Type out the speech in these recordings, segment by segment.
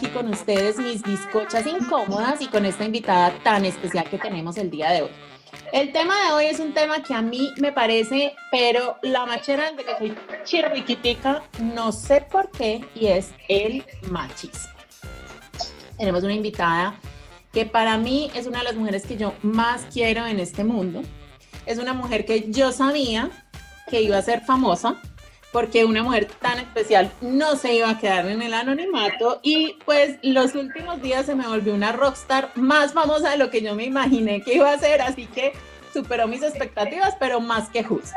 aquí con ustedes, mis bizcochas incómodas y con esta invitada tan especial que tenemos el día de hoy. El tema de hoy es un tema que a mí me parece, pero la machera de que soy chirriquitica, no sé por qué, y es el machismo. Tenemos una invitada que para mí es una de las mujeres que yo más quiero en este mundo. Es una mujer que yo sabía que iba a ser famosa, porque una mujer tan especial no se iba a quedar en el anonimato y pues los últimos días se me volvió una rockstar más famosa de lo que yo me imaginé que iba a ser, así que superó mis expectativas, pero más que justo.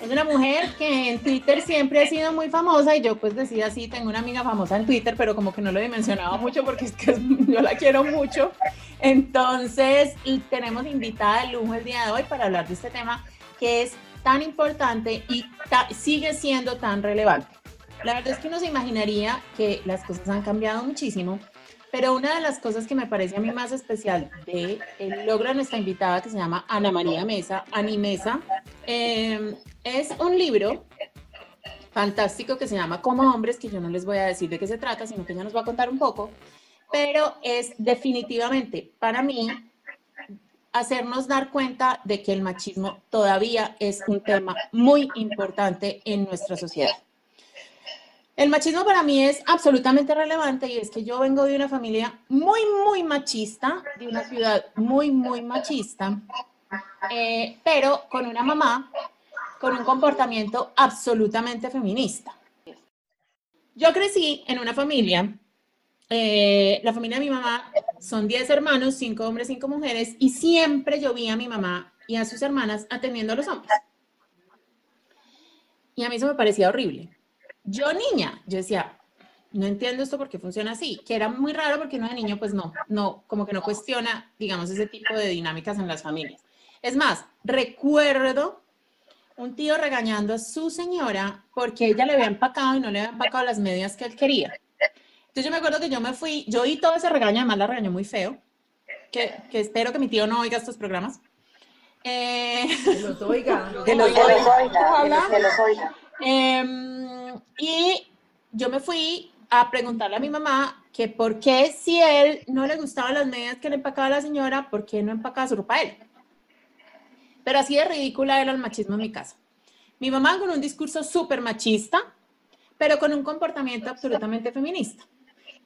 Es una mujer que en Twitter siempre ha sido muy famosa y yo pues decía, sí, tengo una amiga famosa en Twitter, pero como que no lo dimensionaba mucho porque es que yo la quiero mucho. Entonces, tenemos invitada de lujo el día de hoy para hablar de este tema que es tan importante y sigue siendo tan relevante. La verdad es que uno se imaginaría que las cosas han cambiado muchísimo, pero una de las cosas que me parece a mí más especial de el logro de nuestra invitada, que se llama Ana María Mesa, Animesa, eh, es un libro fantástico que se llama Como Hombres, que yo no les voy a decir de qué se trata, sino que ella nos va a contar un poco, pero es definitivamente para mí hacernos dar cuenta de que el machismo todavía es un tema muy importante en nuestra sociedad. El machismo para mí es absolutamente relevante y es que yo vengo de una familia muy, muy machista, de una ciudad muy, muy machista, eh, pero con una mamá con un comportamiento absolutamente feminista. Yo crecí en una familia eh, la familia de mi mamá son 10 hermanos, 5 hombres, 5 mujeres, y siempre yo vi a mi mamá y a sus hermanas atendiendo a los hombres. Y a mí eso me parecía horrible. Yo niña, yo decía, no entiendo esto porque funciona así, que era muy raro porque uno de niño pues no, no, como que no cuestiona, digamos, ese tipo de dinámicas en las familias. Es más, recuerdo un tío regañando a su señora porque ella le había empacado y no le había empacado las medias que él quería. Entonces yo me acuerdo que yo me fui, yo oí todo ese regaño, además la regañó muy feo, que, que espero que mi tío no oiga estos programas. Eh, que los oiga. Que los oiga. Que los oiga. Eh, y yo me fui a preguntarle a mi mamá que por qué si él no le gustaban las medias que le empacaba la señora, ¿por qué no empacaba su ropa a él? Pero así de ridícula era el machismo en mi casa. Mi mamá con un discurso súper machista, pero con un comportamiento absolutamente feminista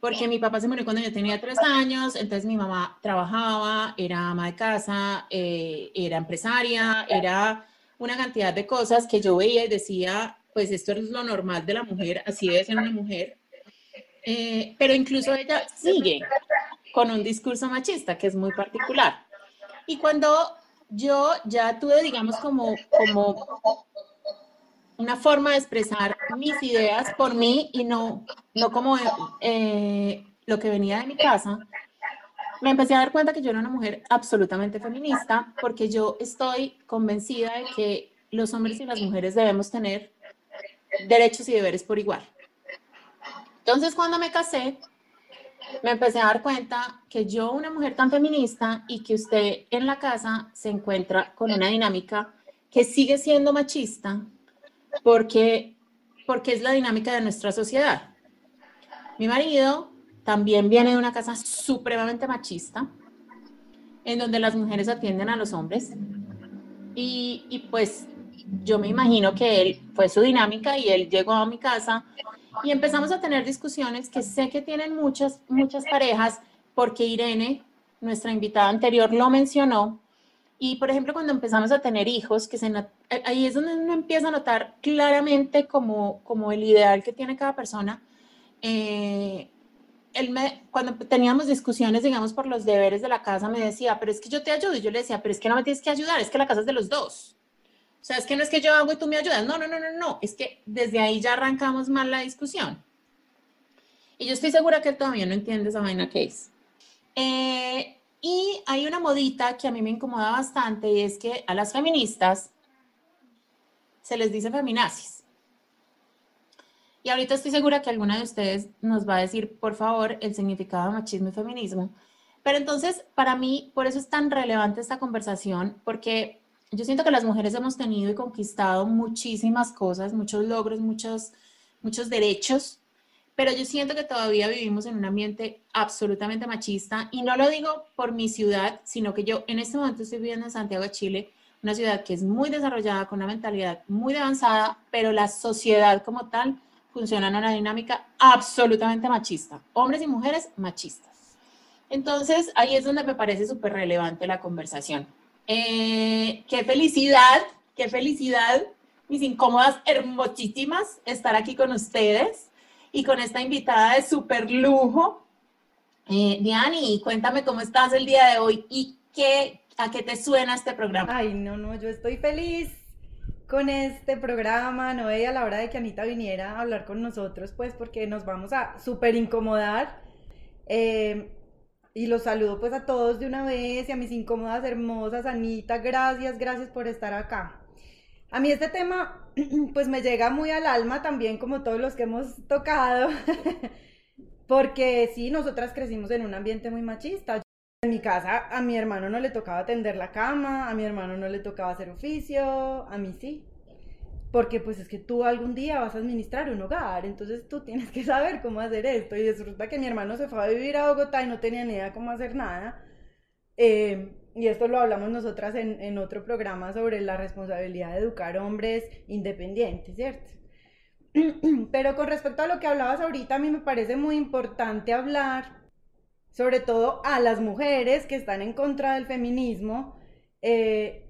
porque mi papá se murió cuando yo tenía tres años, entonces mi mamá trabajaba, era ama de casa, eh, era empresaria, era una cantidad de cosas que yo veía y decía, pues esto es lo normal de la mujer, así debe ser una mujer. Eh, pero incluso ella sigue con un discurso machista que es muy particular. Y cuando yo ya tuve, digamos, como, como una forma de expresar mis ideas por mí y no, no como eh, lo que venía de mi casa, me empecé a dar cuenta que yo era una mujer absolutamente feminista porque yo estoy convencida de que los hombres y las mujeres debemos tener derechos y deberes por igual. Entonces, cuando me casé, me empecé a dar cuenta que yo, una mujer tan feminista, y que usted en la casa se encuentra con una dinámica que sigue siendo machista, porque, porque es la dinámica de nuestra sociedad. Mi marido también viene de una casa supremamente machista, en donde las mujeres atienden a los hombres. Y, pues yo me imagino que él fue su dinámica y él llegó a mi casa y empezamos a tener discusiones que sé que tienen muchas, muchas parejas, porque Irene, nuestra invitada anterior, lo mencionó, y por ejemplo, cuando empezamos a tener hijos, que se ahí es donde uno empieza a notar claramente como, como el ideal que tiene cada persona. Eh, él me, cuando teníamos discusiones, digamos, por los deberes de la casa, me decía, pero es que yo te ayudo. Y yo le decía, pero es que no me tienes que ayudar, es que la casa es de los dos. O sea, es que no es que yo hago y tú me ayudas. No, no, no, no, no. Es que desde ahí ya arrancamos mal la discusión. Y yo estoy segura que él todavía no entiende esa vaina que es. Eh, y hay una modita que a mí me incomoda bastante y es que a las feministas se les dice feminazis. Y ahorita estoy segura que alguna de ustedes nos va a decir, por favor, el significado de machismo y feminismo. Pero entonces, para mí, por eso es tan relevante esta conversación, porque yo siento que las mujeres hemos tenido y conquistado muchísimas cosas, muchos logros, muchos, muchos derechos, pero yo siento que todavía vivimos en un ambiente absolutamente machista y no lo digo por mi ciudad, sino que yo en este momento estoy viviendo en Santiago de Chile, una ciudad que es muy desarrollada, con una mentalidad muy avanzada, pero la sociedad como tal funciona en una dinámica absolutamente machista, hombres y mujeres machistas. Entonces, ahí es donde me parece súper relevante la conversación. Eh, qué felicidad, qué felicidad, mis incómodas, hermosísimas, estar aquí con ustedes y con esta invitada de súper lujo. Eh, Diani, cuéntame cómo estás el día de hoy y qué, a qué te suena este programa. Ay, no, no, yo estoy feliz con este programa. No veía la hora de que Anita viniera a hablar con nosotros, pues porque nos vamos a súper incomodar. Eh, y los saludo pues a todos de una vez y a mis incómodas hermosas. Anita, gracias, gracias por estar acá. A mí este tema pues me llega muy al alma también como todos los que hemos tocado, porque sí, nosotras crecimos en un ambiente muy machista. En mi casa a mi hermano no le tocaba tender la cama, a mi hermano no le tocaba hacer oficio, a mí sí porque pues es que tú algún día vas a administrar un hogar, entonces tú tienes que saber cómo hacer esto. Y resulta que mi hermano se fue a vivir a Bogotá y no tenía ni idea cómo hacer nada. Eh, y esto lo hablamos nosotras en, en, otro programa sobre la responsabilidad de educar hombres independientes, ¿cierto? Pero con respecto a lo que hablabas ahorita, a mí me parece muy importante hablar, sobre todo a las mujeres que están en contra del feminismo, eh,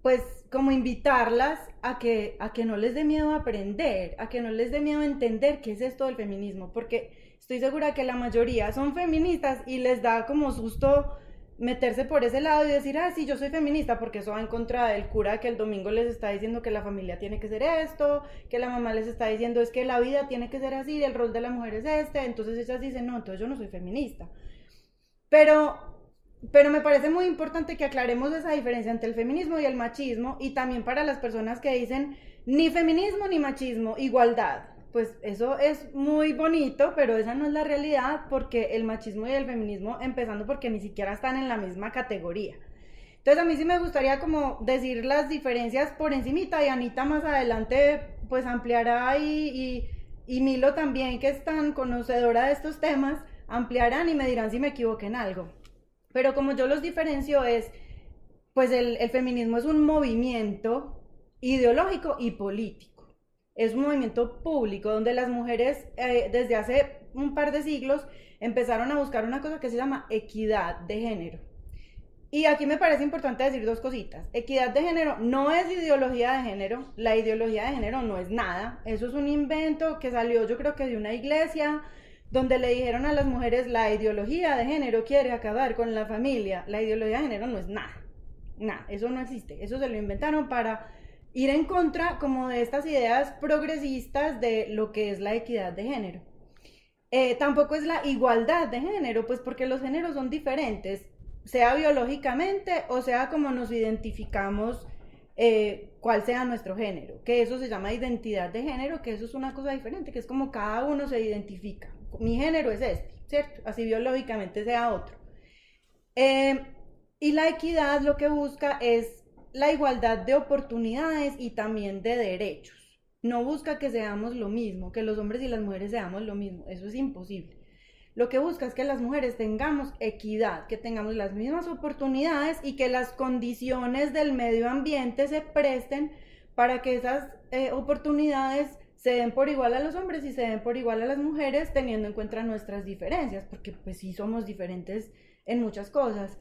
pues como invitarlas a que, a que no les dé miedo aprender, a que no les dé miedo entender qué es esto del feminismo, porque estoy segura que la mayoría son feministas y les da como susto meterse por ese lado y decir, ah, sí, yo soy feminista, porque eso va en contra del cura que el domingo les está diciendo que la familia tiene que ser esto, que la mamá les está diciendo es que la vida tiene que ser así, el rol de la mujer es este, entonces ellas dicen, no, entonces yo no soy feminista. Pero pero me parece muy importante que aclaremos esa diferencia entre el feminismo y el machismo y también para las personas que dicen ni feminismo ni machismo, igualdad. Pues eso es muy bonito, pero esa no es la realidad porque el machismo y el feminismo, empezando porque ni siquiera están en la misma categoría. Entonces a mí sí me gustaría como decir las diferencias por encimita y Anita más adelante pues ampliará y, y, y Milo también que es tan conocedora de estos temas ampliarán y me dirán si me equivoqué en algo. Pero como yo los diferencio es, pues el, feminismo es un movimiento ideológico y político. Es un movimiento público donde las mujeres eh, desde hace un par de siglos empezaron a buscar una cosa que se llama equidad de género. Y aquí me parece importante decir dos cositas. Equidad de género no es ideología de género, la ideología de género no es nada, eso es un invento que salió yo creo que de una iglesia, donde le dijeron a las mujeres la ideología de género quiere acabar con la familia. La ideología de género no es nada, nada, eso no existe, eso se lo inventaron para ir en contra como de estas ideas progresistas de lo que es la equidad de género. Eh, tampoco es la igualdad de género, pues porque los géneros son diferentes, sea biológicamente o sea como nos identificamos eh, cuál sea nuestro género, que eso se llama identidad de género, que eso es una cosa diferente, que es como cada uno se identifica mi género es este, ¿cierto? Así biológicamente sea otro. Eh, y la equidad lo que busca es la igualdad de oportunidades y también de derechos. No busca que seamos lo mismo, que los hombres y las mujeres seamos lo mismo. Eso es imposible. Lo que busca es que las mujeres tengamos equidad, que tengamos las mismas oportunidades y que las condiciones del medio ambiente se presten para que esas eh, oportunidades se den por igual a los hombres y se den por igual a las mujeres teniendo en cuenta nuestras diferencias, porque pues sí somos diferentes en muchas cosas.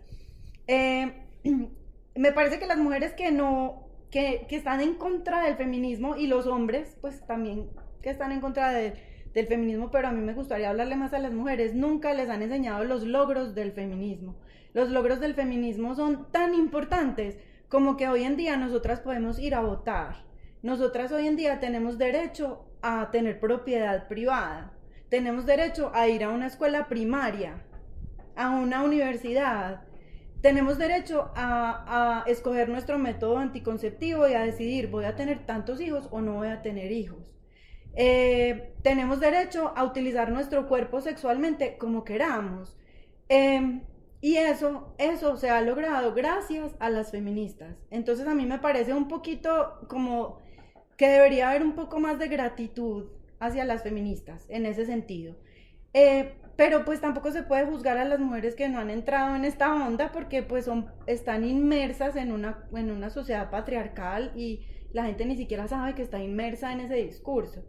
Eh, me parece que las mujeres que no, que, que, están en contra del feminismo y los hombres pues también que están en contra del feminismo, pero a mí me gustaría hablarle más a las mujeres, nunca les han enseñado los logros del feminismo. Los logros del feminismo son tan importantes como que hoy en día nosotras podemos ir a votar nosotras hoy en día tenemos derecho a tener propiedad privada, tenemos derecho a ir a una escuela primaria, a una universidad, tenemos derecho a, escoger nuestro método anticonceptivo y a decidir voy a tener tantos hijos o no voy a tener hijos. Eh, tenemos derecho a utilizar nuestro cuerpo sexualmente como queramos. Em, y eso, eso se ha logrado gracias a las feministas. Entonces a mí me parece un poquito como que debería haber un poco más de gratitud hacia las feministas en ese sentido. Eh, pero pues tampoco se puede juzgar a las mujeres que no han entrado en esta onda porque pues son, están inmersas en una, en una sociedad patriarcal y la gente ni siquiera sabe que está inmersa en ese discurso.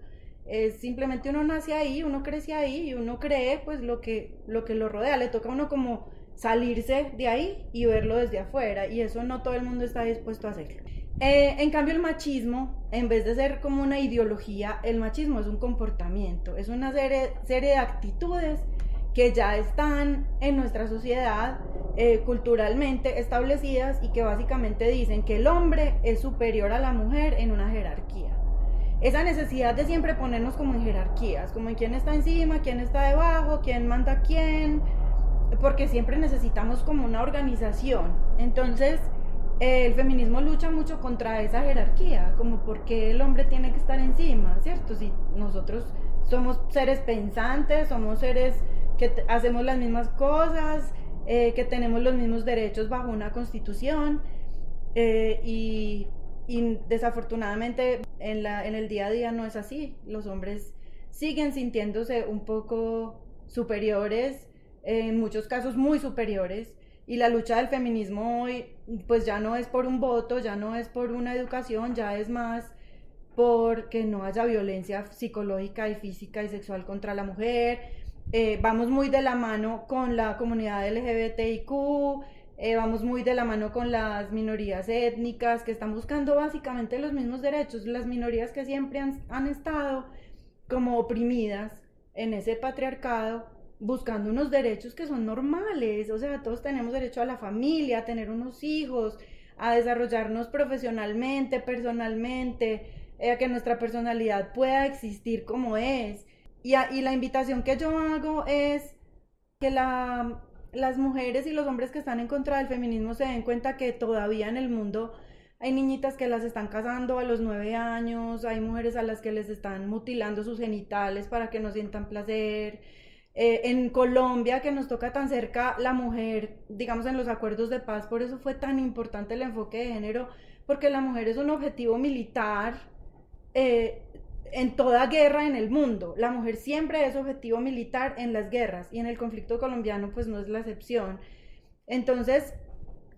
Es simplemente uno nace ahí, uno crece ahí y uno cree pues lo que, lo que lo rodea. Le toca a uno como salirse de ahí y verlo desde afuera y eso no todo el mundo está dispuesto a hacerlo. Eh, en cambio el machismo, en vez de ser como una ideología, el machismo es un comportamiento, es una serie, de actitudes que ya están en nuestra sociedad eh, culturalmente establecidas y que básicamente dicen que el hombre es superior a la mujer en una jerarquía. Esa necesidad de siempre ponernos como en jerarquías, como en quién está encima, quién está debajo, quién manda quién, porque siempre necesitamos como una organización. Entonces, el feminismo lucha mucho contra esa jerarquía, como porque el hombre tiene que estar encima, ¿cierto? Si nosotros somos seres pensantes, somos seres que hacemos las mismas cosas, eh, que tenemos los mismos derechos bajo una constitución eh, y, y, desafortunadamente en, la, en el día a día no es así. Los hombres siguen sintiéndose un poco superiores, en muchos casos muy superiores y la lucha del feminismo hoy pues ya no es por un voto, ya no es por una educación, ya es más porque no haya violencia psicológica y física y sexual contra la mujer. Eh, vamos muy de la mano con la comunidad LGBTIQ, eh, vamos muy de la mano con las minorías étnicas que están buscando básicamente los mismos derechos, las minorías que siempre han, han estado como oprimidas en ese patriarcado buscando unos derechos que son normales, o sea, todos tenemos derecho a la familia, a tener unos hijos, a desarrollarnos profesionalmente, personalmente, eh, a que nuestra personalidad pueda existir como es. Y, y la invitación que yo hago es que la, las mujeres y los hombres que están en contra del feminismo se den cuenta que todavía en el mundo hay niñitas que las están casando a los nueve años, hay mujeres a las que les están mutilando sus genitales para que no sientan placer, eh, en Colombia, que nos toca tan cerca la mujer, digamos en los acuerdos de paz, por eso fue tan importante el enfoque de género, porque la mujer es un objetivo militar eh, en toda guerra en el mundo. La mujer siempre es objetivo militar en las guerras y en el conflicto colombiano pues no es la excepción. Entonces,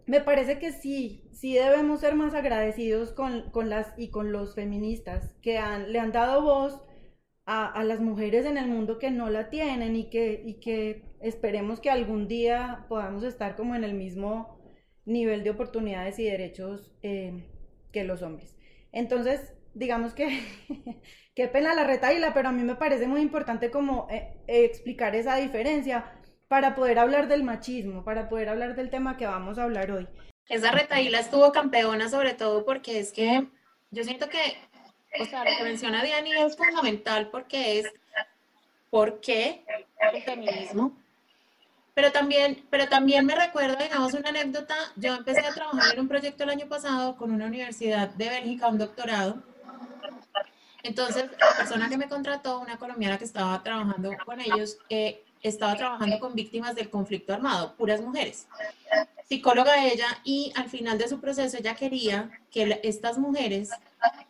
me parece que sí, sí debemos ser más agradecidos con, con las y con los feministas que le han dado voz a, las mujeres en el mundo que no la tienen y que, y que esperemos que algún día podamos estar como en el mismo nivel de oportunidades y derechos eh, que los hombres. Entonces, digamos que qué pena la retaíla, pero a mí me parece muy importante como eh, explicar esa diferencia para poder hablar del machismo, para poder hablar del tema que vamos a hablar hoy. Esa retaíla estuvo campeona sobre todo porque es que yo siento que o sea, lo que menciona Diani es fundamental porque es por qué el feminismo. Pero también, pero también me recuerdo, digamos, una anécdota. Yo empecé a trabajar en un proyecto el año pasado con una universidad de Bélgica, un doctorado. Entonces, la persona que me contrató, una colombiana que estaba trabajando con ellos, eh, estaba trabajando con víctimas del conflicto armado, puras mujeres. Psicóloga ella, y al final de su proceso ella quería que estas mujeres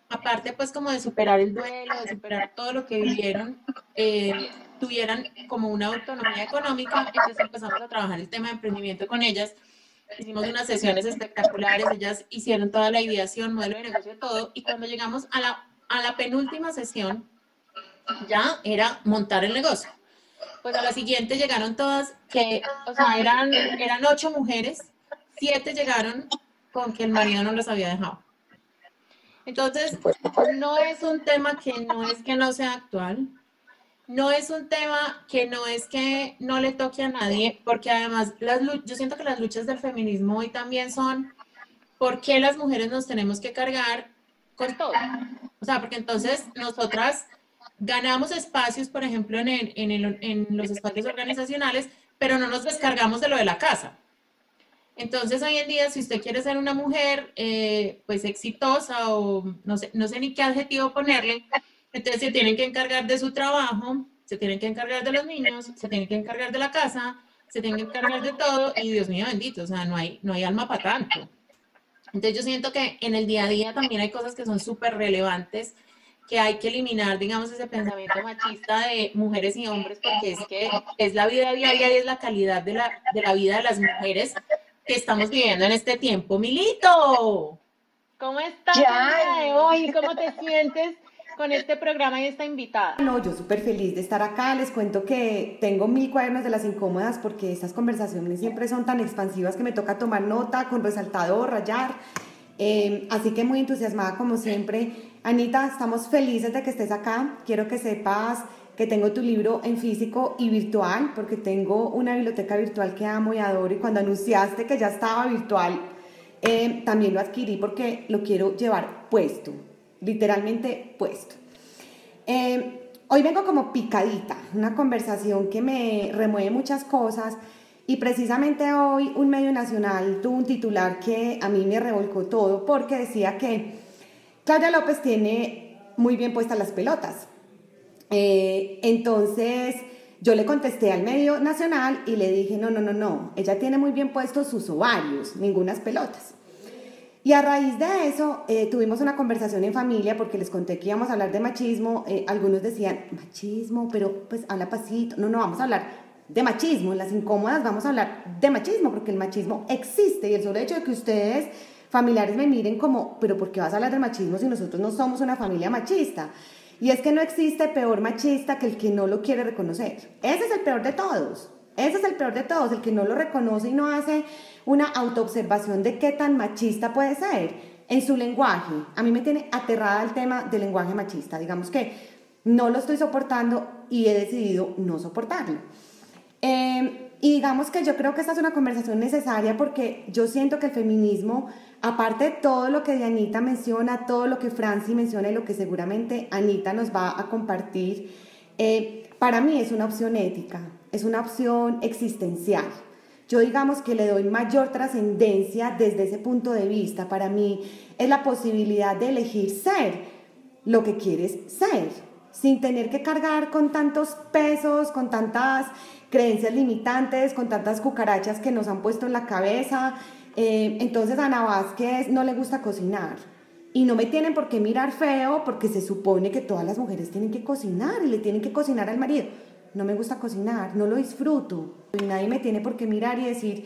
aparte pues como de superar el duelo, de superar todo lo que vivieron, eh, tuvieran como una autonomía económica, entonces empezamos a trabajar el tema de emprendimiento con ellas, hicimos unas sesiones espectaculares, ellas hicieron toda la ideación, modelo de negocio, todo, y cuando llegamos a la, a la penúltima sesión, ya era montar el negocio. Pues a la siguiente llegaron todas, que, o sea, eran, eran ocho mujeres, siete llegaron con que el marido no los había dejado. Entonces, no es un tema que no es que no sea actual, no es un tema que no es que no le toque a nadie, porque además las, yo siento que las luchas del feminismo hoy también son por qué las mujeres nos tenemos que cargar con todo. O sea, porque entonces nosotras ganamos espacios, por ejemplo, en, en, en los espacios organizacionales, pero no nos descargamos de lo de la casa. Entonces, hoy en día, si usted quiere ser una mujer, eh, pues exitosa o no sé, no sé ni qué adjetivo ponerle, entonces se tienen que encargar de su trabajo, se tienen que encargar de los niños, se tienen que encargar de la casa, se tienen que encargar de todo y Dios mío bendito, o sea, no hay, no hay alma para tanto. Entonces yo siento que en el día a día también hay cosas que son súper relevantes que hay que eliminar, digamos, ese pensamiento machista de mujeres y hombres, porque es que es la vida diaria y es la calidad de la, de la vida de las mujeres que estamos viviendo en este tiempo. Milito, ¿cómo estás ya. hoy? ¿Cómo te sientes? con este programa y esta invitada? No, yo súper feliz de estar acá. Les cuento que tengo mil cuadernos de las incómodas porque estas conversaciones siempre son tan expansivas que me toca tomar nota con resaltador, rayar. Eh, así que muy entusiasmada como siempre. Anita, estamos felices de que estés acá. Quiero que sepas que tengo tu libro en físico y virtual, porque tengo una biblioteca virtual que amo y adoro. Y cuando anunciaste que ya estaba virtual, eh, también lo adquirí porque lo quiero llevar puesto, literalmente puesto. Eh, hoy vengo como picadita, una conversación que me remueve muchas cosas y precisamente hoy un medio nacional tuvo un titular que a mí me revolcó todo porque decía que Claudia López tiene muy bien puestas las pelotas. Eh, entonces yo le contesté al medio nacional y le dije, no, no, no, no, ella tiene muy bien puestos sus ovarios, ningunas pelotas. Y a raíz de eso eh, tuvimos una conversación en familia porque les conté que íbamos a hablar de machismo. Eh, algunos decían, machismo, pero pues habla pasito. No, no, vamos a hablar de machismo, en las incómodas vamos a hablar de machismo, porque el machismo existe y el solo hecho de que ustedes familiares me miren como, pero ¿por qué vas a hablar de machismo si nosotros no somos una familia machista? Y es que no existe peor machista que el que no lo quiere reconocer. Ese es el peor de todos. Ese es el peor de todos, el que no lo reconoce y no hace una autoobservación de qué tan machista puede ser en su lenguaje. A mí me tiene aterrada el tema del lenguaje machista. Digamos que no lo estoy soportando y he decidido no soportarlo. Eh, y digamos que yo creo que esta es una conversación necesaria porque yo siento que el feminismo, aparte de todo lo que Dianita menciona, todo lo que Franci menciona y lo que seguramente Anita nos va a compartir, eh, para mí es una opción ética, es una opción existencial. Yo digamos que le doy mayor trascendencia desde ese punto de vista. Para mí es la posibilidad de elegir ser lo que quieres ser, sin tener que cargar con tantos pesos, con tantas creencias limitantes, con tantas cucarachas que nos han puesto en la cabeza. Eh, entonces Ana Vázquez no le gusta cocinar. Y no me tienen por qué mirar feo porque se supone que todas las mujeres tienen que cocinar y le tienen que cocinar al marido. No me gusta cocinar, no lo disfruto. Y nadie me tiene por qué mirar y decir,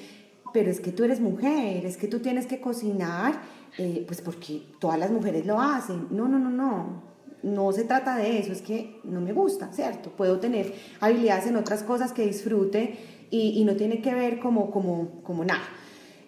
pero es que tú eres mujer, es que tú tienes que cocinar, eh, pues porque todas las mujeres lo hacen. No, no, no, no no se trata de eso, es que no me gusta, ¿cierto? Puedo tener habilidades en otras cosas que disfrute y, no tiene que ver como, como, como nada.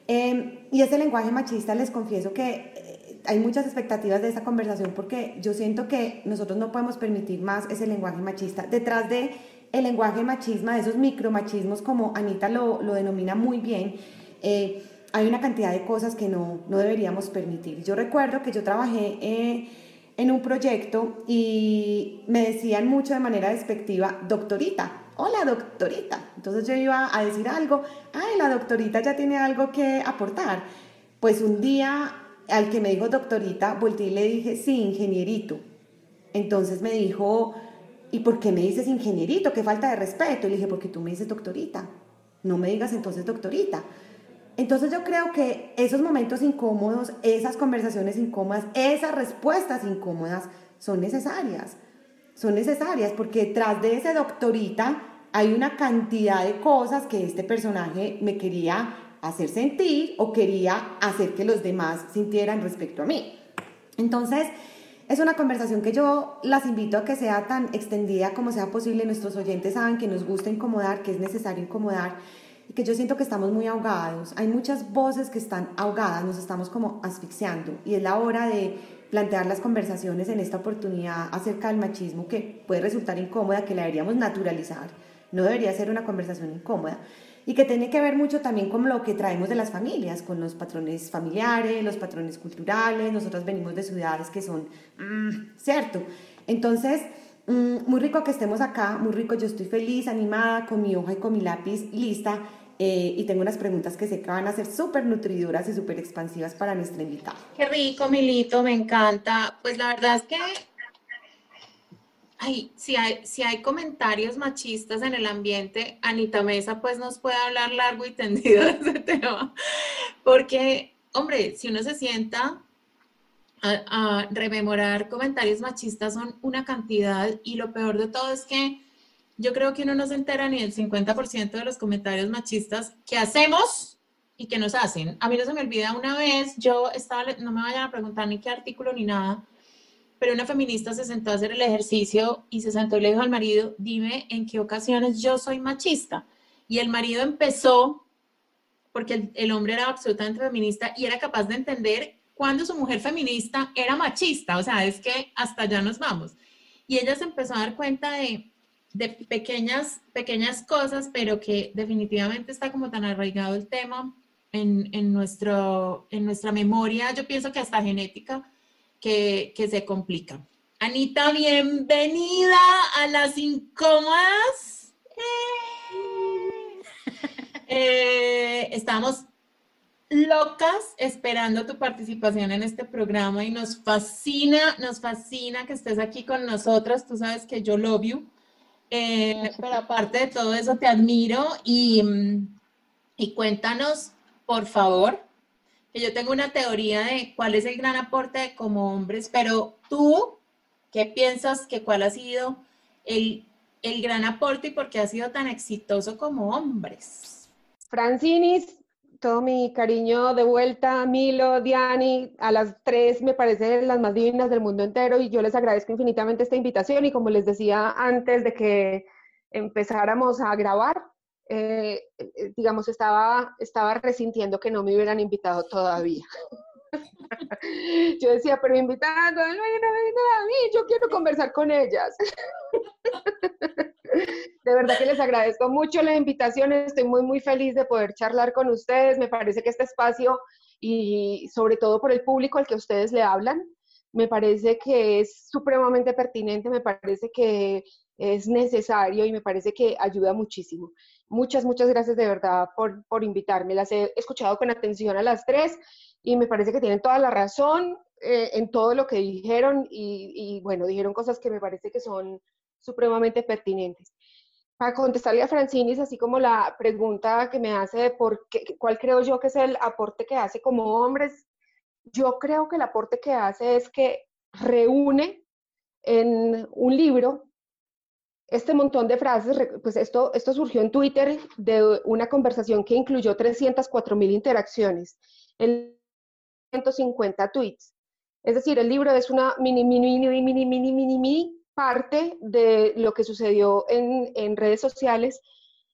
Em, y ese lenguaje machista, les confieso que eh, hay muchas expectativas de esta conversación porque yo siento que nosotros no podemos permitir más ese lenguaje machista. Detrás de el lenguaje machismo, de esos micromachismos, como Anita lo, lo denomina muy bien, eh, hay una cantidad de cosas que no, no, deberíamos permitir. Yo recuerdo que yo trabajé... Eh, en un proyecto y me decían mucho de manera despectiva, doctorita, hola doctorita. Entonces yo iba a decir algo, ay, la doctorita ya tiene algo que aportar. Pues un día al que me dijo doctorita, volteé y le dije, sí, ingenierito. Entonces me dijo, ¿y por qué me dices ingenierito? Qué falta de respeto. Y le dije, porque tú me dices doctorita. No me digas entonces doctorita. Entonces yo creo que esos momentos incómodos, esas conversaciones incómodas, esas respuestas incómodas son necesarias. Son necesarias porque detrás de ese doctorita hay una cantidad de cosas que este personaje me quería hacer sentir o quería hacer que los demás sintieran respecto a mí. Entonces, es una conversación que yo las invito a que sea tan extendida como sea posible. Nuestros oyentes saben que nos gusta incomodar, que es necesario incomodar que yo siento que estamos muy ahogados. Hay muchas voces que están ahogadas, nos estamos como asfixiando y es la hora de plantear las conversaciones en esta oportunidad acerca del machismo que puede resultar incómoda, que la deberíamos naturalizar, no debería ser una conversación incómoda y que tiene que ver mucho también con lo que traemos de las familias, con los patrones familiares, los patrones culturales, nosotros venimos de ciudades que son, mm, ¿cierto? Entonces, mm, muy rico que estemos acá, muy rico, yo estoy feliz, animada, con mi hoja y con mi lápiz lista eh, y tengo unas preguntas que sé que van a ser súper nutridoras y súper expansivas para nuestra invitada. Qué rico, Milito, me encanta. Pues la verdad es que ay, si, hay, si hay comentarios machistas en el ambiente, Anita Mesa pues nos puede hablar largo y tendido de ese tema. Porque, hombre, si uno se sienta a, rememorar comentarios machistas son una cantidad y lo peor de todo es que yo creo que uno no se entera ni del 50% de los comentarios machistas que hacemos y que nos hacen. A mí no se me olvida una vez, yo estaba, no me vayan a preguntar ni qué artículo ni nada, pero una feminista se sentó a hacer el ejercicio y se sentó y le dijo al marido, dime en qué ocasiones yo soy machista. Y el marido empezó, porque el, el hombre era absolutamente feminista y era capaz de entender cuando su mujer feminista era machista, o sea, es que hasta allá nos vamos. Y ella se empezó a dar cuenta de, de pequeñas, pequeñas cosas, pero que definitivamente está como tan arraigado el tema en, en, nuestro, en nuestra memoria, yo pienso que hasta genética, que, que se complica. Anita, bienvenida a las incómodas. Eh, eh estamos locas esperando tu participación en este programa y nos fascina, nos fascina que estés aquí con nosotras. Tú sabes que yo love you, eh, pero aparte de todo eso te admiro y, y cuéntanos, por favor, que yo tengo una teoría de cuál es el gran aporte como hombres, pero tú, ¿qué piensas que cuál ha sido el, el gran aporte y por qué ha sido tan exitoso como hombres? Francinis, todo mi cariño de vuelta, Milo, Diani, a las tres me parecen las más divinas del mundo entero y yo les agradezco infinitamente esta invitación y como les decía antes de que empezáramos a grabar, eh, eh, digamos, estaba, estaba resintiendo que no me hubieran invitado todavía. yo decía, pero invitando, no, no, a mí, yo quiero conversar con ellas. De verdad que les agradezco mucho la invitación, estoy muy, muy feliz de poder charlar con ustedes. Me parece que este espacio y sobre todo por el público al que ustedes le hablan, me parece que es supremamente pertinente, me parece que es necesario y me parece que ayuda muchísimo. Muchas, muchas gracias de verdad por, por invitarme. Las he escuchado con atención a las tres y me parece que tienen toda la razón eh, en todo lo que dijeron y, y, bueno, dijeron cosas que me parece que son supremamente pertinentes. Para contestarle a Francinis, así como la pregunta que me hace de por qué, cuál creo yo que es el aporte que hace como hombres, yo creo que el aporte que hace es que reúne en un libro este montón de frases, pues esto, esto surgió en Twitter de una conversación que incluyó 304 mil interacciones, en 150 tweets. Es decir, el libro es una mini, mini, mini, mini, mini, mini, mini parte de lo que sucedió en, en redes sociales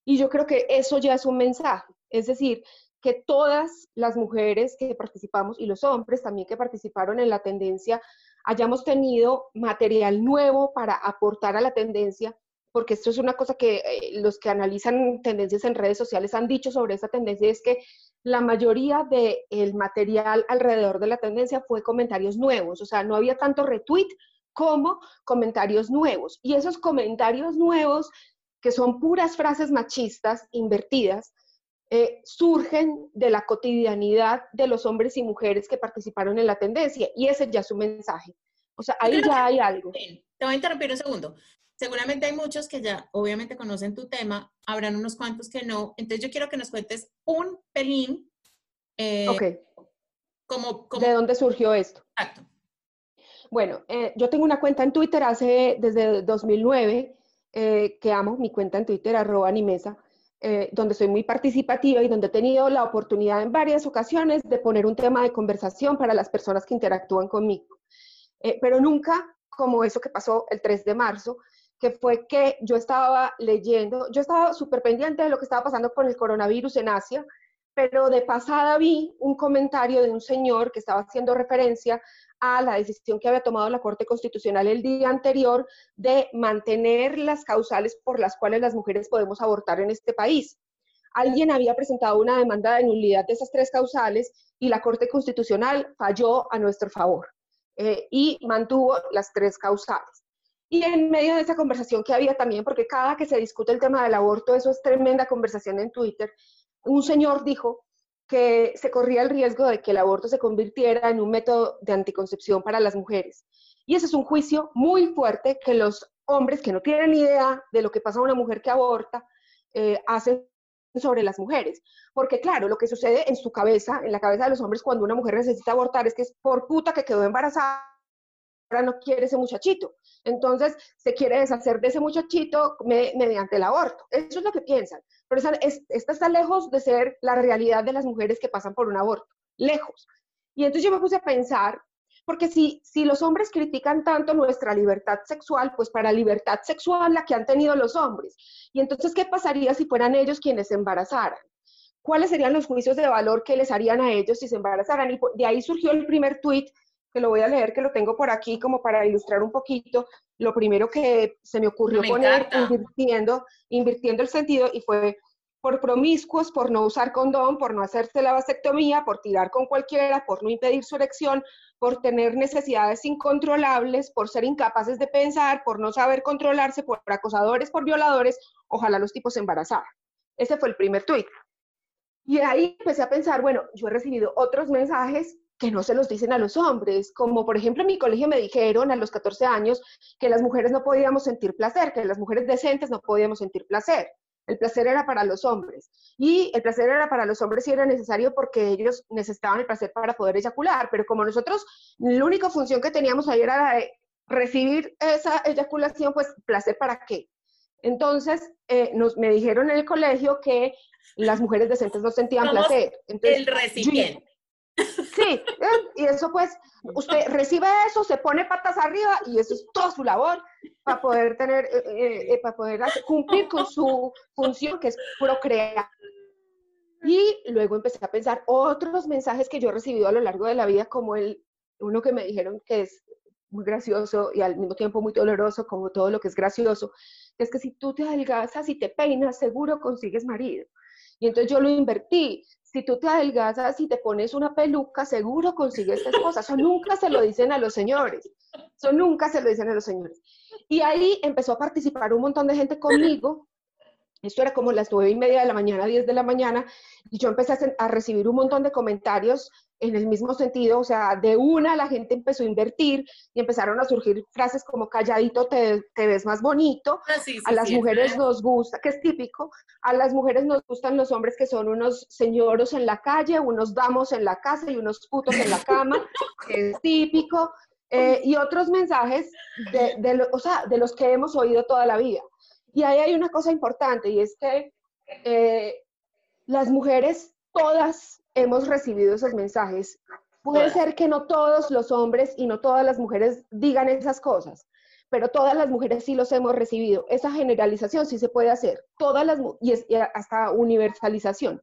y yo creo que eso ya es un mensaje. Es decir, que todas las mujeres que participamos y los hombres también que participaron en la tendencia hayamos tenido material nuevo para aportar a la tendencia, porque esto es una cosa que eh, los que analizan tendencias en redes sociales han dicho sobre esa tendencia, es que la mayoría del material alrededor de la tendencia fue comentarios nuevos, o sea, no había tanto retweet como comentarios nuevos. Y esos comentarios nuevos, que son puras frases machistas invertidas, eh, surgen de la cotidianidad de los hombres y mujeres que participaron en la tendencia. Y ese ya es su mensaje. O sea, ahí ya hay algo. Te voy a interrumpir un segundo. Seguramente hay muchos que ya obviamente conocen tu tema, habrán unos cuantos que no. Entonces yo quiero que nos cuentes un pelín. Eh, ok. ¿De dónde surgió esto? Exacto. Bueno, eh, yo tengo una cuenta en Twitter desde 2009, eh, que amo mi cuenta en Twitter, arroba animesa, eh, donde soy muy participativa y donde he tenido la oportunidad en varias ocasiones de poner un tema de conversación para las personas que interactúan conmigo. pero nunca como eso que pasó el 3 de marzo, que fue que yo estaba leyendo, yo estaba súper pendiente de lo que estaba pasando con el coronavirus en Asia, pero de pasada vi un comentario de un señor que estaba haciendo referencia a la decisión que había tomado la Corte Constitucional el día anterior de mantener las causales por las cuales las mujeres podemos abortar en este país. Alguien había presentado una demanda de nulidad de esas tres causales y la Corte Constitucional falló a nuestro favor eh, y mantuvo las tres causales. Y en medio de esa conversación que había también, porque cada que se discute el tema del aborto, eso es tremenda conversación en Twitter, un señor dijo que se corría el riesgo de que el aborto se convirtiera en un método de anticoncepción para las mujeres. Y ese es un juicio muy fuerte que los hombres que no tienen idea de lo que pasa a una mujer que aborta eh, hacen sobre las mujeres. Porque claro, lo que sucede en su cabeza, en la cabeza de los hombres cuando una mujer necesita abortar es que es por puta que quedó embarazada, ahora no quiere ese muchachito. Entonces se quiere deshacer de ese muchachito mediante el aborto. Eso es lo que piensan. Pero esta está lejos de ser la realidad de las mujeres que pasan por un aborto. Lejos. Y entonces yo me puse a pensar porque si, si los hombres critican tanto nuestra libertad sexual, pues para libertad sexual la que han tenido los hombres. Y entonces, ¿qué pasaría si fueran ellos quienes se embarazaran? ¿Cuáles serían los juicios de valor que les harían a ellos si se embarazaran? Y de ahí surgió el primer tuit, que lo voy a leer, que lo tengo por aquí como para ilustrar un poquito. Lo primero que se me ocurrió poner, invirtiendo, invirtiendo el sentido, y fue, por promiscuos, por no usar condón, por no hacerse la vasectomía, por tirar con cualquiera, por no impedir su erección, por tener necesidades incontrolables, por ser incapaces de pensar, por no saber controlarse, por acosadores, por violadores, ojalá los tipos se embarazaran. Ese fue el primer tuit. Y ahí empecé a pensar, bueno, yo he recibido otros mensajes que no se los dicen a los hombres, como por ejemplo en mi colegio me dijeron a los 14 años que las mujeres no podíamos sentir placer, que las mujeres decentes no podíamos sentir placer. El placer era para los hombres. Y el placer era para los hombres y era necesario porque ellos necesitaban el placer para poder eyacular. Pero como nosotros, la única función que teníamos ahí era de recibir esa eyaculación, pues placer para qué. Entonces, eh, nos, me dijeron en el colegio que las mujeres decentes no sentían placer. el recipiente. Sí, y eso pues, usted recibe eso, se pone patas arriba y eso es toda su labor para poder tener, eh, eh, eh, para poder cumplir con su función que es procrear. Y luego empecé a pensar otros mensajes que yo he recibido a lo largo de la vida, como el, uno que me dijeron que es muy gracioso y al mismo tiempo muy doloroso, como todo lo que es gracioso, es que si tú te adelgazas y te peinas, seguro consigues marido. Y entonces yo lo invertí si tú te adelgazas y te pones una peluca, seguro consigues esta cosas. Eso nunca se lo dicen a los señores. Eso nunca se lo dicen a los señores. Y ahí empezó a participar un montón de gente conmigo. Esto era como las nueve y media de la mañana, diez de la mañana, y yo empecé a recibir un montón de comentarios en el mismo sentido, o sea, de una la gente empezó a invertir y empezaron a surgir frases como calladito te, ves más bonito, ah, a las mujeres nos gusta, que es típico, a las mujeres nos gustan los hombres que son unos señoros en la calle, unos damos en la casa y unos putos en la cama, que es típico, eh, y otros mensajes de, de, o sea, de los que hemos oído toda la vida. Y ahí hay una cosa importante y es que eh, las mujeres todas hemos recibido esos mensajes. Puede ser que no todos los hombres y no todas las mujeres digan esas cosas, pero todas las mujeres sí los hemos recibido. Esa generalización sí se puede hacer. Todas las y, hasta universalización.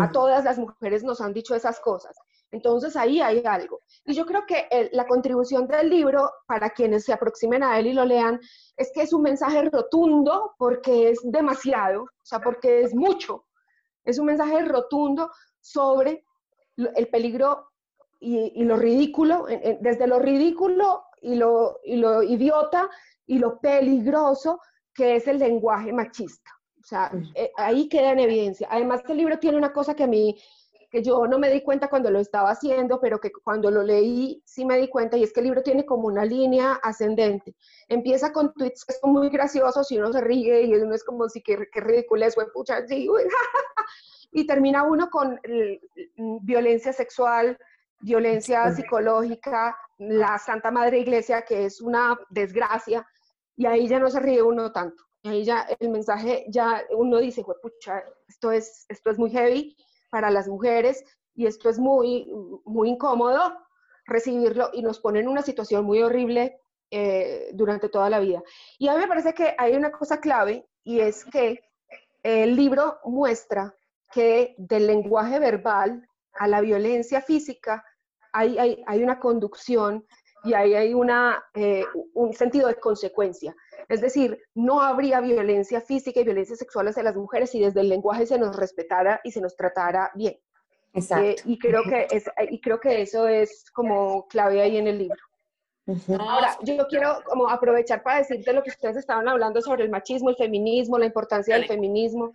A todas las mujeres nos han dicho esas cosas. Entonces ahí hay algo. Y yo creo que la contribución del libro, para quienes se aproximen a él y lo lean, es que es un mensaje rotundo porque es demasiado, o sea, porque es mucho. Es un mensaje rotundo sobre el peligro y, lo ridículo, desde lo ridículo y lo, y lo idiota y lo peligroso que es el lenguaje machista. O sea, eh, ahí queda en evidencia. Además, el libro tiene una cosa que a mí, que yo no me di cuenta cuando lo estaba haciendo, pero que cuando lo leí sí me di cuenta, y es que el libro tiene como una línea ascendente. Empieza con tweets que son muy graciosos y uno se ríe y uno es como si que, que ridículo es, pucha, sí, y termina uno con mm, violencia sexual, violencia psicológica, la Santa Madre Iglesia, que es una desgracia, y ahí ya no se ríe uno tanto. Ahí ya el mensaje, ya uno dice, pucha, esto es, esto es muy heavy para las mujeres y esto es muy, muy incómodo recibirlo y nos pone en una situación muy horrible eh, durante toda la vida. Y a mí me parece que hay una cosa clave y es que el libro muestra que del lenguaje verbal a la violencia física hay, hay, una conducción y ahí hay una, eh, un sentido de consecuencia. Es decir, no habría violencia física y violencia sexual hacia las mujeres si desde el lenguaje se nos respetara y se nos tratara bien. Exacto. Eh, y, creo que es, y creo que eso es como clave ahí en el libro. Ahora, yo quiero como aprovechar para decirte lo que ustedes estaban hablando sobre el machismo, el feminismo, la importancia del feminismo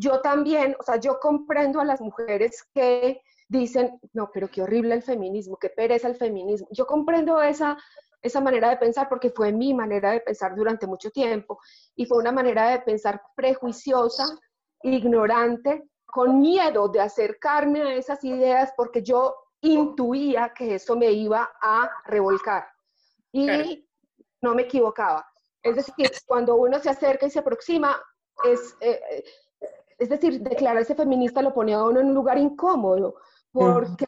yo también, o sea, yo comprendo a las mujeres que dicen, no, pero qué horrible el feminismo, qué pereza el feminismo. Yo comprendo esa, esa manera de pensar porque fue mi manera de pensar durante mucho tiempo y fue una manera de pensar prejuiciosa ignorante, con miedo de acercarme a esas ideas porque yo intuía que eso me iba a revolcar. Y no me equivocaba. Es decir, cuando uno se acerca y se aproxima, es, eh, es decir, declararse feminista lo pone a uno en un lugar incómodo, porque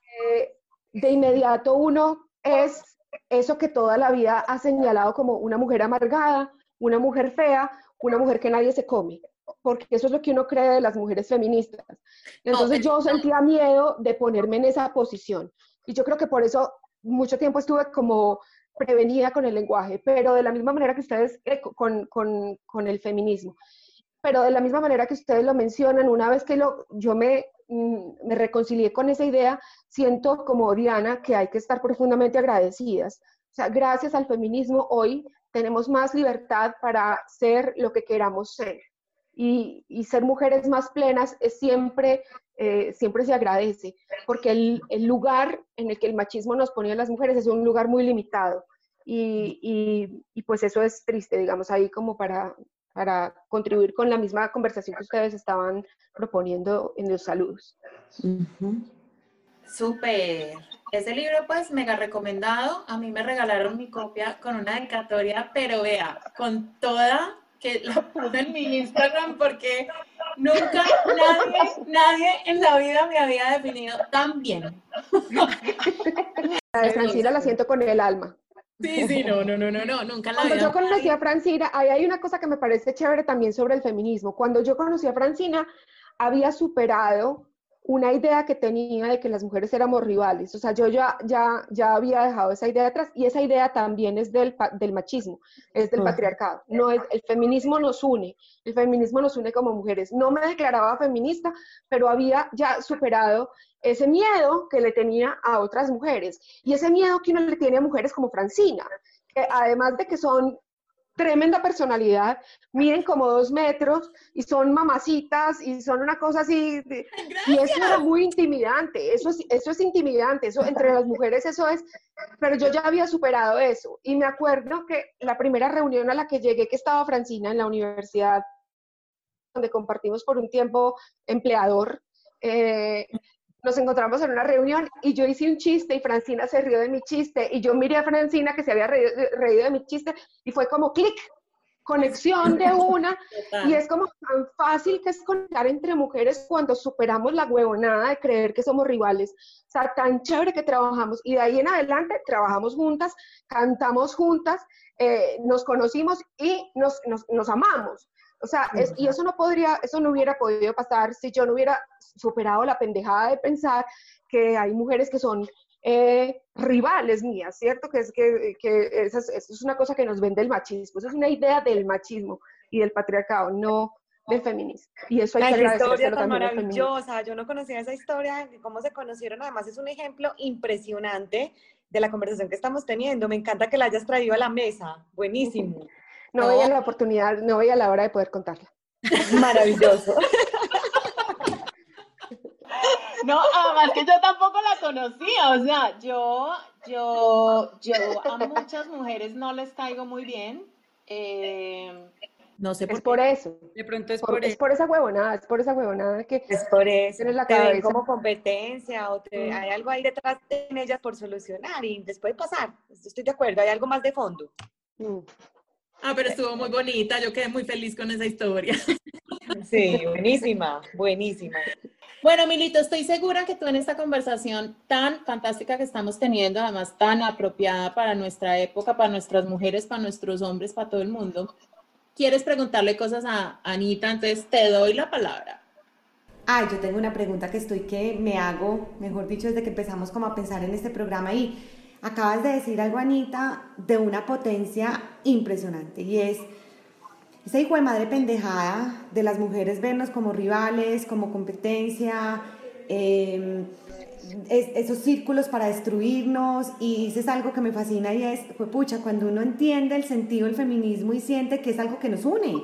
de inmediato uno es eso que toda la vida ha señalado como una mujer amargada, una mujer fea, una mujer que nadie se come, porque eso es lo que uno cree de las mujeres feministas. Entonces yo sentía miedo de ponerme en esa posición. Y yo creo que por eso mucho tiempo estuve como prevenida con el lenguaje, pero de la misma manera que ustedes eh, con, con, con, el feminismo. Pero de la misma manera que ustedes lo mencionan, una vez que lo, yo me, mm, me reconcilié con esa idea, siento como Diana que hay que estar profundamente agradecidas. O sea, gracias al feminismo hoy tenemos más libertad para ser lo que queramos ser. Y, y ser mujeres más plenas es siempre eh, siempre se agradece, porque el, el, lugar en el que el machismo nos ponía a las mujeres es un lugar muy limitado. Y, y, y, pues eso es triste, digamos, ahí como para, para contribuir con la misma conversación que ustedes estaban proponiendo en los saludos. Súper. Ese libro, pues, mega recomendado. A mí me regalaron mi copia con una dedicatoria, pero vea, con toda que la puse en mi Instagram porque nunca nadie, nadie en la vida me había definido tan bien. La de Francina la siento con el alma. Sí, sí, no, no, no, no, no, nunca la Cuando yo conocí a Francina, ahí hay una cosa que me parece chévere también sobre el feminismo. Cuando yo conocí a Francina, había superado una idea que tenía de que las mujeres éramos rivales. O sea, yo ya, ya, ya había dejado esa idea atrás y esa idea también es del, del machismo, es del ah. patriarcado. No es, el feminismo nos une, el feminismo nos une como mujeres. No me declaraba feminista, pero había ya superado ese miedo que le tenía a otras mujeres y ese miedo que uno le tiene a mujeres como Francina, que además de que son tremenda personalidad, miden como dos metros y son mamacitas y son una cosa así, y eso era muy intimidante, eso es, eso es intimidante, eso entre las mujeres eso es, pero yo ya había superado eso. Y me acuerdo que la primera reunión a la que llegué que estaba Francina en la universidad, donde compartimos por un tiempo empleador, eh, nos encontramos en una reunión y yo hice un chiste y Francina se rió de mi chiste y yo miré a Francina que se había reído, de mi chiste y fue como clic, conexión de una y es como tan fácil que es conectar entre mujeres cuando superamos la huevonada de creer que somos rivales. O sea, tan chévere que trabajamos y de ahí en adelante trabajamos juntas, cantamos juntas, eh, nos conocimos y nos, nos, nos amamos. O sea, y eso no podría, eso no hubiera podido pasar si yo no hubiera superado la pendejada de pensar que hay mujeres que son eh, rivales mías, ¿cierto? Que es que, que esa es, una cosa que nos vende el machismo, eso es una idea del machismo y del patriarcado, no del feminismo. Y eso hay que historia tan maravillosa, yo no conocía esa historia, cómo se conocieron, además es un ejemplo impresionante de la conversación que estamos teniendo, me encanta que la hayas traído a la mesa, buenísimo. No, veía la oportunidad, no veía la hora de poder contarla. Maravilloso. No, además que yo tampoco la conocía, o sea, yo, yo, yo a muchas mujeres no les caigo muy bien. Eh, no sé por es por eso. De pronto es por, es por esa huevonada, es por esa huevonada que es por eso. Tienes la cabeza. como competencia o te, hay algo ahí detrás de ellas por solucionar y después pasar. Estoy de acuerdo, hay algo más de fondo. Mm. Ah, pero estuvo muy bonita, yo quedé muy feliz con esa historia. Sí, buenísima, buenísima. Bueno, Milito, estoy segura que tú en esta conversación tan fantástica que estamos teniendo, además tan apropiada para nuestra época, para nuestras mujeres, para nuestros hombres, para todo el mundo, quieres preguntarle cosas a Anita, entonces te doy la palabra. Ah, yo tengo una pregunta que estoy que me hago, mejor dicho, desde que empezamos como a pensar en este programa y acabas de decir algo, Anita, de una potencia impresionante y es esa hijo de madre pendejada de las mujeres vernos como rivales, como competencia, em, esos círculos para destruirnos y dices algo que me fascina y es, pues pucha, cuando uno entiende el sentido del feminismo y siente que es algo que nos une,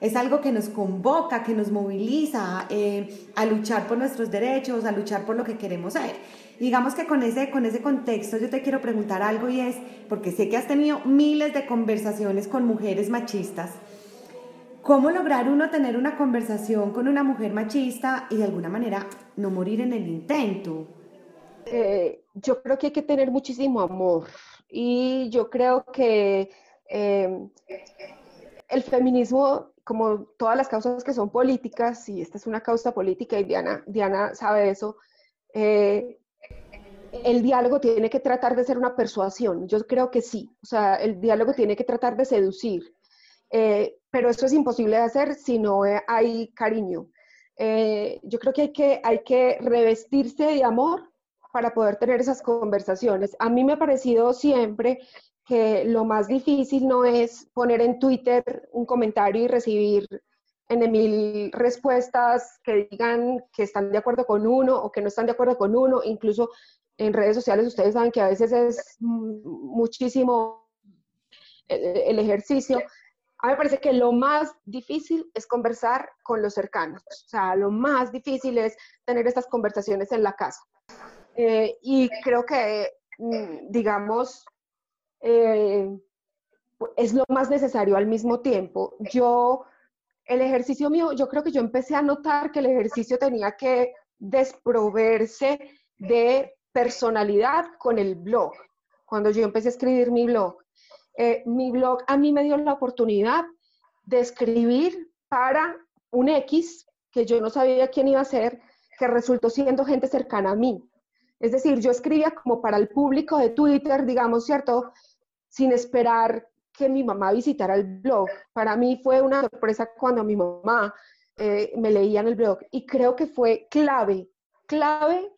es algo que nos convoca, que nos moviliza eh, a luchar por nuestros derechos, a luchar por lo que queremos ser. Digamos que con ese, con ese contexto yo te quiero preguntar algo y es, porque sé que has tenido miles de conversaciones con mujeres machistas, ¿Cómo lograr uno tener una conversación con una mujer machista y de alguna manera no morir en el intento? Eh, yo creo que hay que tener muchísimo amor y yo creo que eh, el feminismo, como todas las causas que son políticas, y esta es una causa política y Diana, Diana sabe eso, eh, el diálogo tiene que tratar de ser una persuasión. Yo creo que sí, o sea, el diálogo tiene que tratar de seducir, eh, pero eso es imposible de hacer si no hay cariño. yo creo que hay, que hay que revestirse de amor para poder tener esas conversaciones. A mí me ha parecido siempre que lo más difícil no es poner en Twitter un comentario y recibir en mil respuestas que digan que están de acuerdo con uno o que no están de acuerdo con uno. Incluso en redes sociales ustedes saben que a veces es muchísimo el, ejercicio. A mí me parece que lo más difícil es conversar con los cercanos. O sea, lo más difícil es tener estas conversaciones en la casa. Eh, y creo que, mm, digamos, eh, es lo más necesario al mismo tiempo. Yo, el ejercicio mío, yo creo que yo empecé a notar que el ejercicio tenía que desproverse de personalidad con el blog. Cuando yo empecé a escribir mi blog, eh, mi blog a mí me dio la oportunidad de escribir para un X que yo no sabía quién iba a ser, que resultó siendo gente cercana a mí. Es decir, yo escribía como para el público de Twitter, digamos, ¿cierto? Sin esperar que mi mamá visitara el blog. Para mí fue una sorpresa cuando mi mamá eh, me leía en el blog y creo que fue clave, clave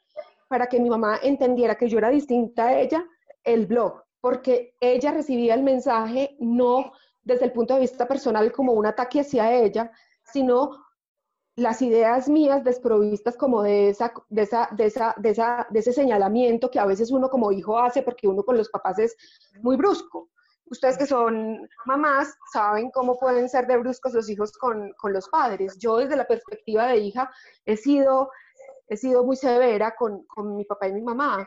para que mi mamá entendiera que yo era distinta a ella, el blog, porque ella recibía el mensaje no desde el punto de vista personal como un ataque hacia ella, sino las ideas mías desprovistas como de, esa, de, esa, de, esa, de, esa, de ese señalamiento que a veces uno como hijo hace porque uno con los papás es muy brusco. Ustedes que son mamás saben cómo pueden ser de bruscos los hijos con, con los padres. Yo desde la perspectiva de hija he sido, he sido muy severa con, con mi papá y mi mamá.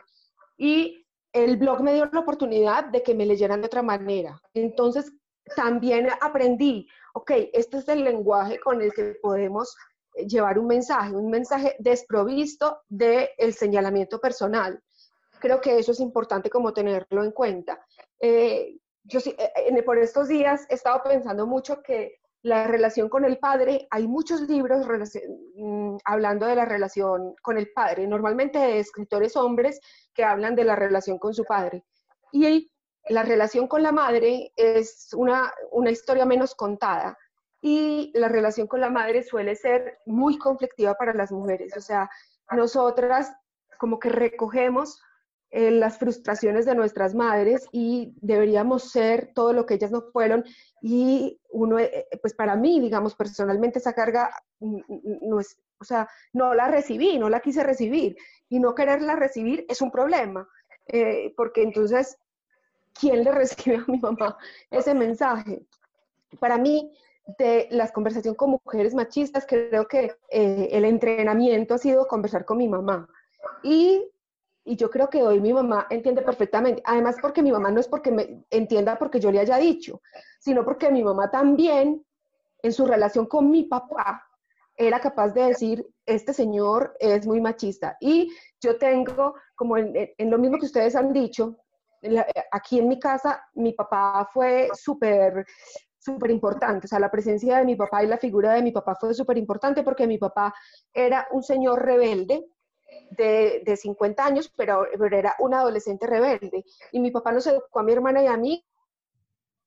Y el blog me dio la oportunidad de que me leyeran de otra manera. Entonces también aprendí, ok, este es el lenguaje con el que podemos llevar un mensaje, un mensaje desprovisto del señalamiento personal. Creo que eso es importante como tenerlo en cuenta. Eh, yo eh, por estos días he estado pensando mucho que la relación con el padre, hay muchos libros mm, hablando de la relación con el padre, normalmente de escritores hombres que hablan de la relación con su padre. Y la relación con la madre es una, una historia menos contada y la relación con la madre suele ser muy conflictiva para las mujeres. O sea, nosotras como que recogemos eh, las frustraciones de nuestras madres y deberíamos ser todo lo que ellas no fueron. Y uno, eh, pues para mí, digamos, personalmente esa carga no es, o sea, no la recibí, no la quise recibir. Y no quererla recibir es un problema, eh, porque entonces, ¿quién le recibe a mi mamá ese mensaje? Para mí, de las conversaciones con mujeres machistas, creo que eh, el entrenamiento ha sido conversar con mi mamá. Y, y, yo creo que hoy mi mamá entiende perfectamente. Además, porque mi mamá no es porque me entienda porque yo le haya dicho, sino porque mi mamá también, en su relación con mi papá, era capaz de decir, este señor es muy machista. Y yo tengo, como en, en lo mismo que ustedes han dicho, aquí en mi casa, mi papá fue súper súper importante. O sea, la presencia de mi papá y la figura de mi papá fue súper importante porque mi papá era un señor rebelde de, de 50 años, pero, pero, era un adolescente rebelde. Y mi papá nos educó a mi hermana y a mí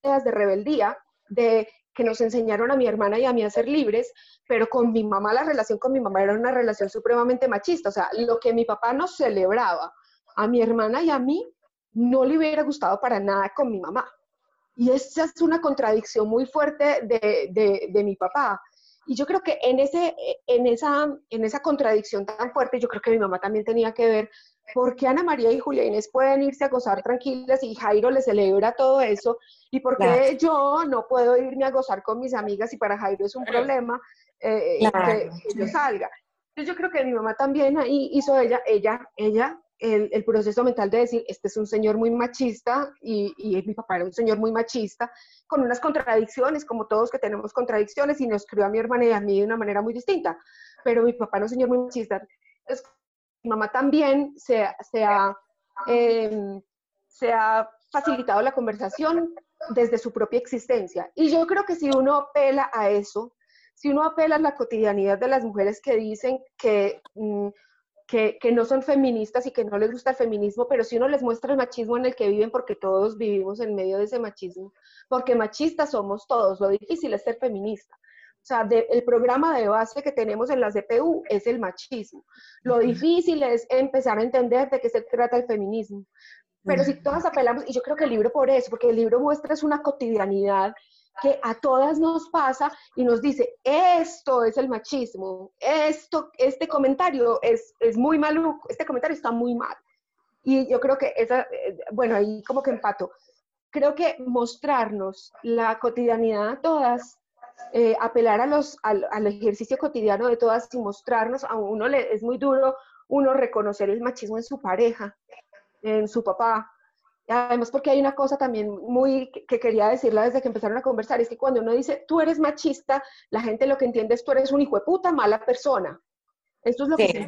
de rebeldía, de que nos enseñaron a mi hermana y a mí a ser libres, pero con mi mamá la relación con mi mamá era una relación supremamente machista. O sea, lo que mi papá nos celebraba a mi hermana y a mí no le hubiera gustado para nada con mi mamá. Y esa es una contradicción muy fuerte de, de, mi papá. Y yo creo que en, ese, en, esa, en esa contradicción tan fuerte, yo creo que mi mamá también tenía que ver por qué Ana María y Julia Inés pueden irse a gozar tranquilas y Jairo le celebra todo eso, y por qué yo no puedo irme a gozar con mis amigas y para Jairo es un problema eh, que, yo salga. Entonces yo creo que mi mamá también ahí hizo ella, ella, ella el, proceso mental de decir, este es un señor muy machista y, y, mi papá era un señor muy machista, con unas contradicciones, como todos que tenemos contradicciones, y nos crió a mi hermana y a mí de una manera muy distinta, pero mi papá era un señor muy machista. Entonces, mi mamá también se, se, ha, em, se ha facilitado la conversación desde su propia existencia. Y yo creo que si uno apela a eso, si uno apela a la cotidianidad de las mujeres que dicen que... Mm, que, no son feministas y que no les gusta el feminismo, pero si uno les muestra el machismo en el que viven, porque todos vivimos en medio de ese machismo, porque machistas somos todos, lo difícil es ser feminista. O sea, el programa de base que tenemos en la CPU es el machismo. Lo difícil es empezar a entender de qué se trata el feminismo. Pero si todas apelamos, y yo creo que el libro por eso, porque el libro muestra es una cotidianidad que a todas nos pasa y nos dice, esto es el machismo, esto, este comentario es, es muy maluco, este comentario está muy mal. Y yo creo que esa, eh, bueno, ahí como que empato. Creo que mostrarnos la cotidianidad a todas, eh, apelar a los, al, al, ejercicio cotidiano de todas y mostrarnos, a uno le, es muy duro uno reconocer el machismo en su pareja, en su papá, Además, porque hay una cosa también muy que quería decirla desde que empezaron a conversar, es que cuando uno dice tú eres machista, la gente lo que entiende es tú eres un hijo de puta, mala persona. Esto es lo que se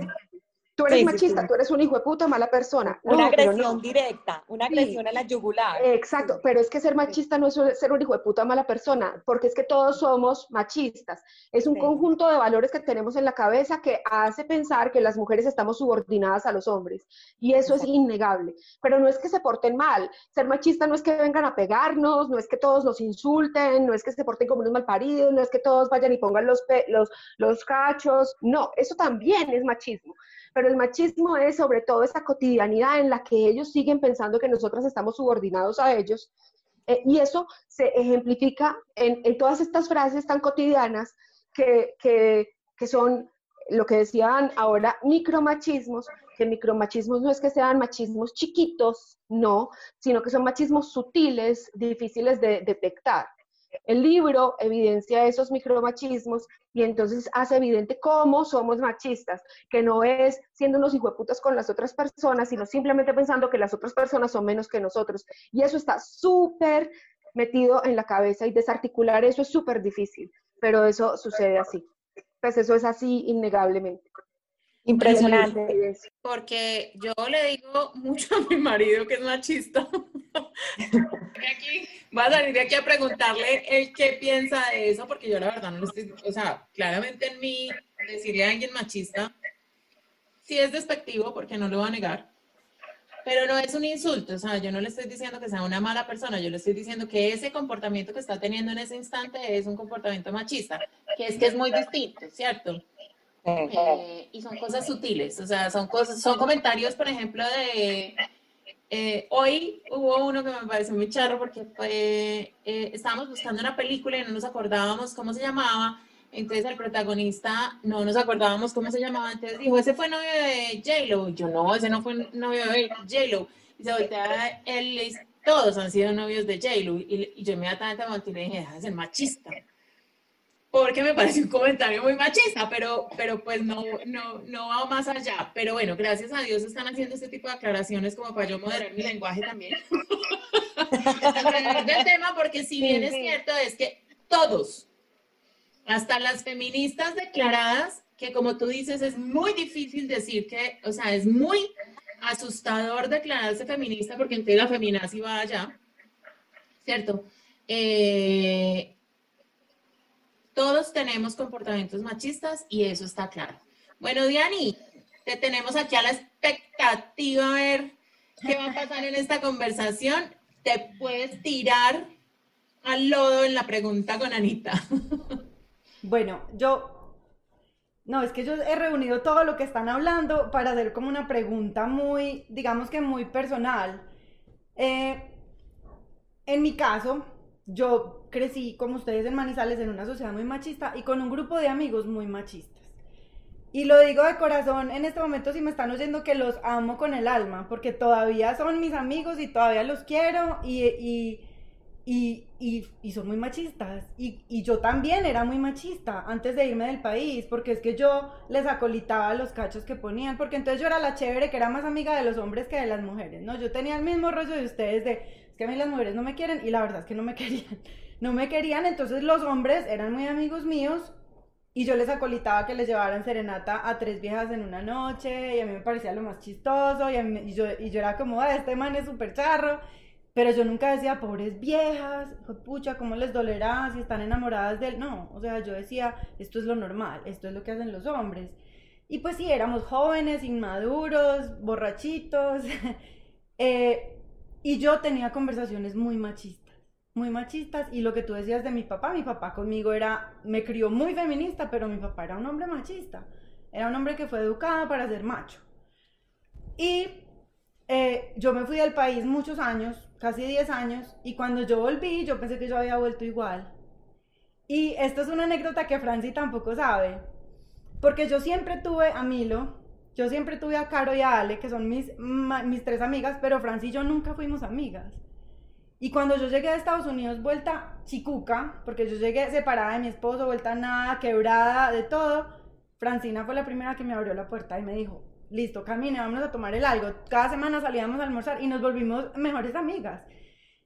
Tú eres machista, tú eres un hijo de puta, mala persona. una agresión directa, una agresión a la yugular. Exacto, pero es que ser machista no es ser un hijo de puta, mala persona, porque es que todos somos machistas. Es un conjunto de valores que tenemos en la cabeza que hace pensar que las mujeres estamos subordinadas a los hombres. Y eso es innegable. Pero no es que se porten mal. Ser machista no es que vengan a pegarnos, no es que todos nos insulten, no es que se porten como unos malparidos, no es que todos vayan y pongan los, los, los cachos. No, eso también es machismo pero el machismo es sobre todo esa cotidianidad en la que ellos siguen pensando que nosotras estamos subordinados a ellos. Eh, y eso se ejemplifica en, en, todas estas frases tan cotidianas que, que, que son lo que decían ahora micromachismos, que micromachismos no es que sean machismos chiquitos, no, sino que son machismos sutiles, difíciles de detectar. El libro evidencia esos micromachismos y entonces hace evidente cómo somos machistas, que no es siendo unos hijueputas con las otras personas, sino simplemente pensando que las otras personas son menos que nosotros. Y eso está súper metido en la cabeza y desarticular eso es súper difícil, pero eso sucede así. Pues eso es así innegablemente. Impresionante. Porque yo le digo mucho a mi marido que es machista. aquí, voy a salir de aquí a preguntarle el qué piensa de eso, porque yo la verdad no lo estoy, o sea, claramente en mí decirle a alguien machista sí es despectivo, porque no lo voy a negar, pero no es un insulto, o sea, yo no le estoy diciendo que sea una mala persona, yo le estoy diciendo que ese comportamiento que está teniendo en ese instante es un comportamiento machista, que es que es muy distinto, ¿cierto? Eh, y son cosas sutiles, o sea, son cosas, son comentarios, por ejemplo, de eh, hoy hubo uno que me pareció muy charro porque eh, estábamos buscando una película y no nos acordábamos cómo se llamaba. Entonces el protagonista no nos acordábamos cómo se llamaba. Entonces dijo, ese fue novio de J-Lo. Yo no, ese no fue novio de J-Lo. Y se voltea él todos han sido novios de J-Lo. Y, yo inmediatamente me y dije, deja de ser machista porque me parece un comentario muy machista, pero, pero pues no, no, no va más allá. Pero bueno, gracias a Dios están haciendo este tipo de aclaraciones como para yo moderar mi lenguaje también. del tema, porque si bien es cierto, es que todos, hasta las feministas declaradas, que como tú dices, es muy difícil decir que, o sea, es muy asustador declararse feminista porque entonces la feminazi va allá, ¿cierto? Eh, todos tenemos comportamientos machistas y eso está claro. Bueno, Diani, te tenemos aquí a la expectativa a ver qué va a pasar en esta conversación. Te puedes tirar al lodo en la pregunta con Anita. Bueno, yo, no, es que yo he reunido todo lo que están hablando para hacer como una pregunta muy, digamos que muy personal. Eh, en mi caso, yo crecí como ustedes en Manizales en una sociedad muy machista y con un grupo de amigos muy machistas. Y lo digo de corazón en este momento si me están oyendo que los amo con el alma, porque todavía son mis amigos y todavía los quiero y, y, y, y, son muy machistas. Y, y, yo también era muy machista antes de irme del país, porque es que yo les acolitaba los cachos que ponían, porque entonces yo era la chévere que era más amiga de los hombres que de las mujeres, ¿no? Yo tenía el mismo rollo de ustedes de, es que a mí las mujeres no me quieren, y la verdad es que no me querían. No me querían, entonces los hombres eran muy amigos míos, y yo les acolitaba que les llevaran serenata a tres viejas en una noche, y a mí me parecía lo más chistoso, y, yo, y era como, ah, este man es súper charro. Pero yo nunca decía, pobres viejas, pucha, ¿cómo les dolerá si están enamoradas de él? No, o sea, yo decía, esto es lo normal, esto es lo que hacen los hombres. Y pues sí, éramos jóvenes, inmaduros, borrachitos. Eh, y yo tenía conversaciones muy machistas, muy machistas. Y lo que tú decías de mi papá, mi papá conmigo era, me crió muy feminista, pero mi papá era un hombre machista. Era un hombre que fue educado para ser macho. Y eh, yo me fui del país muchos años, casi 10 años, y cuando yo volví, yo pensé que yo había vuelto igual. Y esto es una anécdota que Franci tampoco sabe, porque yo siempre tuve a Milo, yo siempre tuve a Caro y a Ale, que son mis, mis tres amigas, pero Franci y yo nunca fuimos amigas. Y cuando yo llegué a Estados Unidos, vuelta chicuca, porque yo llegué separada de mi esposo, vuelta nada, quebrada, de todo, Francina fue la primera que me abrió la puerta y me dijo, listo, camine, vamos a tomar el algo. Cada semana salíamos a almorzar y nos volvimos mejores amigas.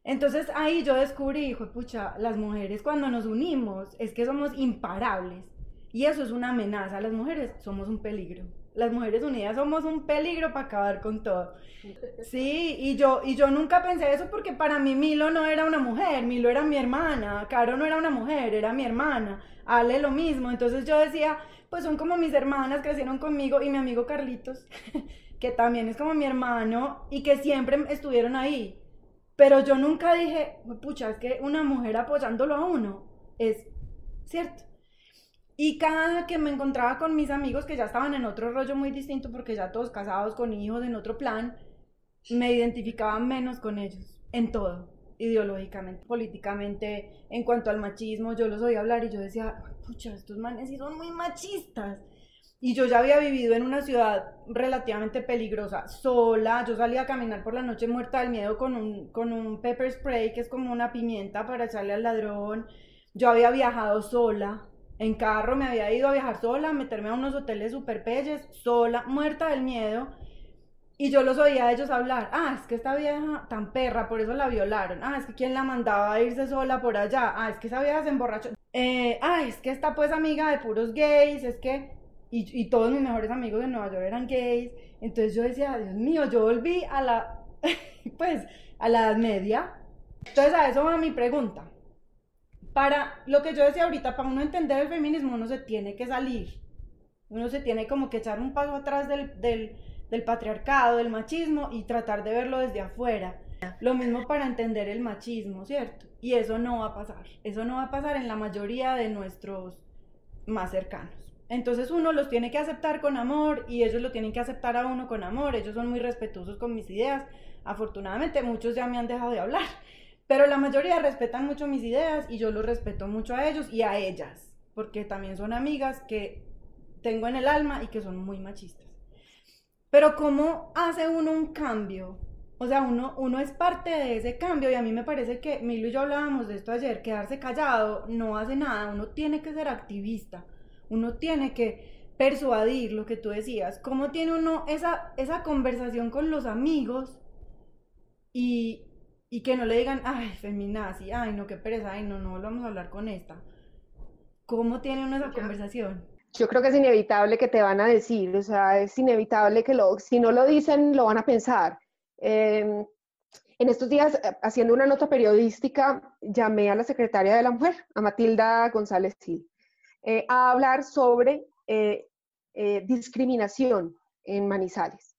Entonces ahí yo descubrí, hijo, pucha, las mujeres cuando nos unimos es que somos imparables. Y eso es una amenaza. Las mujeres somos un peligro. Las mujeres unidas somos un peligro para acabar con todo. Sí, y yo, y yo nunca pensé eso porque para mí Milo no era una mujer, Milo era mi hermana, Caro no era una mujer, era mi hermana, Ale lo mismo. Entonces yo decía, pues son como mis hermanas, crecieron conmigo y mi amigo Carlitos, que también es como mi hermano y que siempre estuvieron ahí. Pero yo nunca dije, pucha, es que una mujer apoyándolo a uno es cierto. Y cada que me encontraba con mis amigos que ya estaban en otro rollo muy distinto, porque ya todos casados con hijos en otro plan, me identificaba menos con ellos, en todo, ideológicamente, políticamente, en cuanto al machismo, yo los oía hablar y yo decía, pucha, estos manes sí son muy machistas. Y yo ya había vivido en una ciudad relativamente peligrosa, sola. Yo salía a caminar por la noche muerta del miedo con un, con un pepper spray, que es como una pimienta para echarle al ladrón. Yo había viajado sola, en carro, me había ido a viajar sola, meterme a unos hoteles super pelles, sola, muerta del miedo. Y yo los oía a ellos hablar, ah, es que esta vieja tan perra, por eso la violaron. Ah, es que quién la mandaba a irse sola por allá. Ah, es que esa vieja se emborrachó. Eh, ah, es que está pues amiga de puros gays, es que... Y, y todos mis mejores amigos de Nueva York eran gays. Entonces yo decía, Dios mío, yo volví a la, pues, a la edad media. Entonces a eso va mi pregunta. Para lo que yo decía ahorita, para uno entender el feminismo, uno se tiene que salir. Uno se tiene como que echar un paso atrás del, del del patriarcado, del machismo y tratar de verlo desde afuera. Lo mismo para entender el machismo, ¿cierto? Y eso no va a pasar. Eso no va a pasar en la mayoría de nuestros más cercanos. Entonces uno los tiene que aceptar con amor y ellos lo tienen que aceptar a uno con amor. Ellos son muy respetuosos con mis ideas. Afortunadamente muchos ya me han dejado de hablar, pero la mayoría respetan mucho mis ideas y yo los respeto mucho a ellos y a ellas, porque también son amigas que tengo en el alma y que son muy machistas. Pero ¿cómo hace uno un cambio? O sea, uno, uno es parte de ese cambio y a mí me parece que Milo y yo hablábamos de esto ayer, quedarse callado no hace nada, uno tiene que ser activista, uno tiene que persuadir lo que tú decías, cómo tiene uno esa, esa conversación con los amigos y, y que no le digan, ay, feminazi, ay, no, qué pereza, ay, no, no vamos a hablar con esta. ¿Cómo tiene uno esa conversación? yo creo que es inevitable que te van a decir, o sea, es inevitable que lo, si no lo dicen, lo van a pensar. Em, en estos días, eh, haciendo una nota periodística, llamé a la secretaria de la mujer, a Matilda González Gil, eh, a hablar sobre eh, discriminación en Manizales.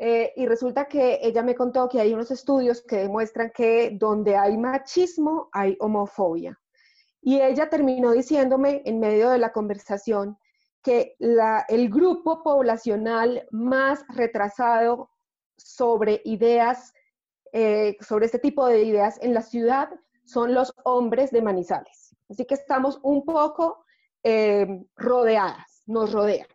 Y resulta que ella me contó que hay unos estudios que demuestran que donde hay machismo hay homofobia. Y ella terminó diciéndome en medio de la conversación que el grupo poblacional más retrasado sobre ideas, eh, sobre este tipo de ideas en la ciudad son los hombres de Manizales. Así que estamos un poco eh, rodeadas, nos rodean.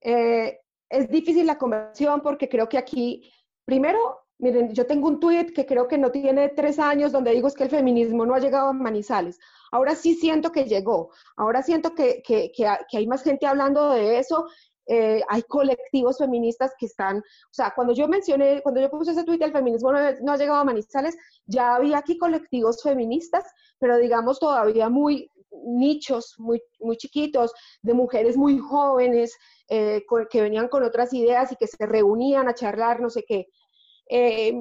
Eh, es difícil la conversación porque creo que aquí, primero, Miren, yo tengo un tuit que creo que no tiene tres años donde digo es que el feminismo no ha llegado a Manizales. Ahora sí siento que llegó, ahora siento que, que, que, hay más gente hablando de eso, eh, hay colectivos feministas que están, o sea, cuando yo mencioné, cuando yo puse ese tuit, el feminismo no, ha llegado a Manizales, ya había aquí colectivos feministas, pero digamos todavía muy nichos, muy, muy chiquitos, de mujeres muy jóvenes, eh, que venían con otras ideas y que se reunían a charlar, no sé qué. Eh,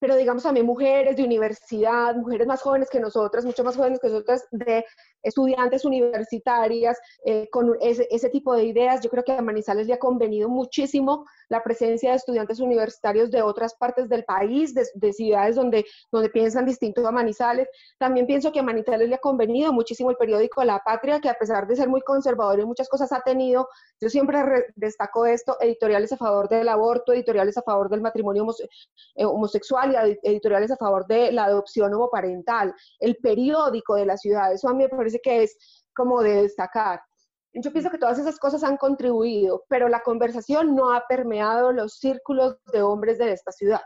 pero digamos también mujeres de universidad, mujeres más jóvenes que nosotras, mucho más jóvenes que nosotras, de estudiantes universitarias, eh, con ese, ese, tipo de ideas. Yo creo que a Manizales le ha convenido muchísimo la presencia de estudiantes universitarios de otras partes del país, de, ciudades donde, donde piensan distinto a Manizales. También pienso que a Manizales le ha convenido muchísimo el periódico La Patria, que a pesar de ser muy conservador en muchas cosas ha tenido, yo siempre destaco esto, editoriales a favor del aborto, editoriales a favor del matrimonio eh, homosexual y editoriales a favor de la adopción homoparental, el periódico de la ciudad. Eso a mí me parece que es como de destacar. Yo pienso que todas esas cosas han contribuido, pero la conversación no ha permeado los círculos de hombres de esta ciudad.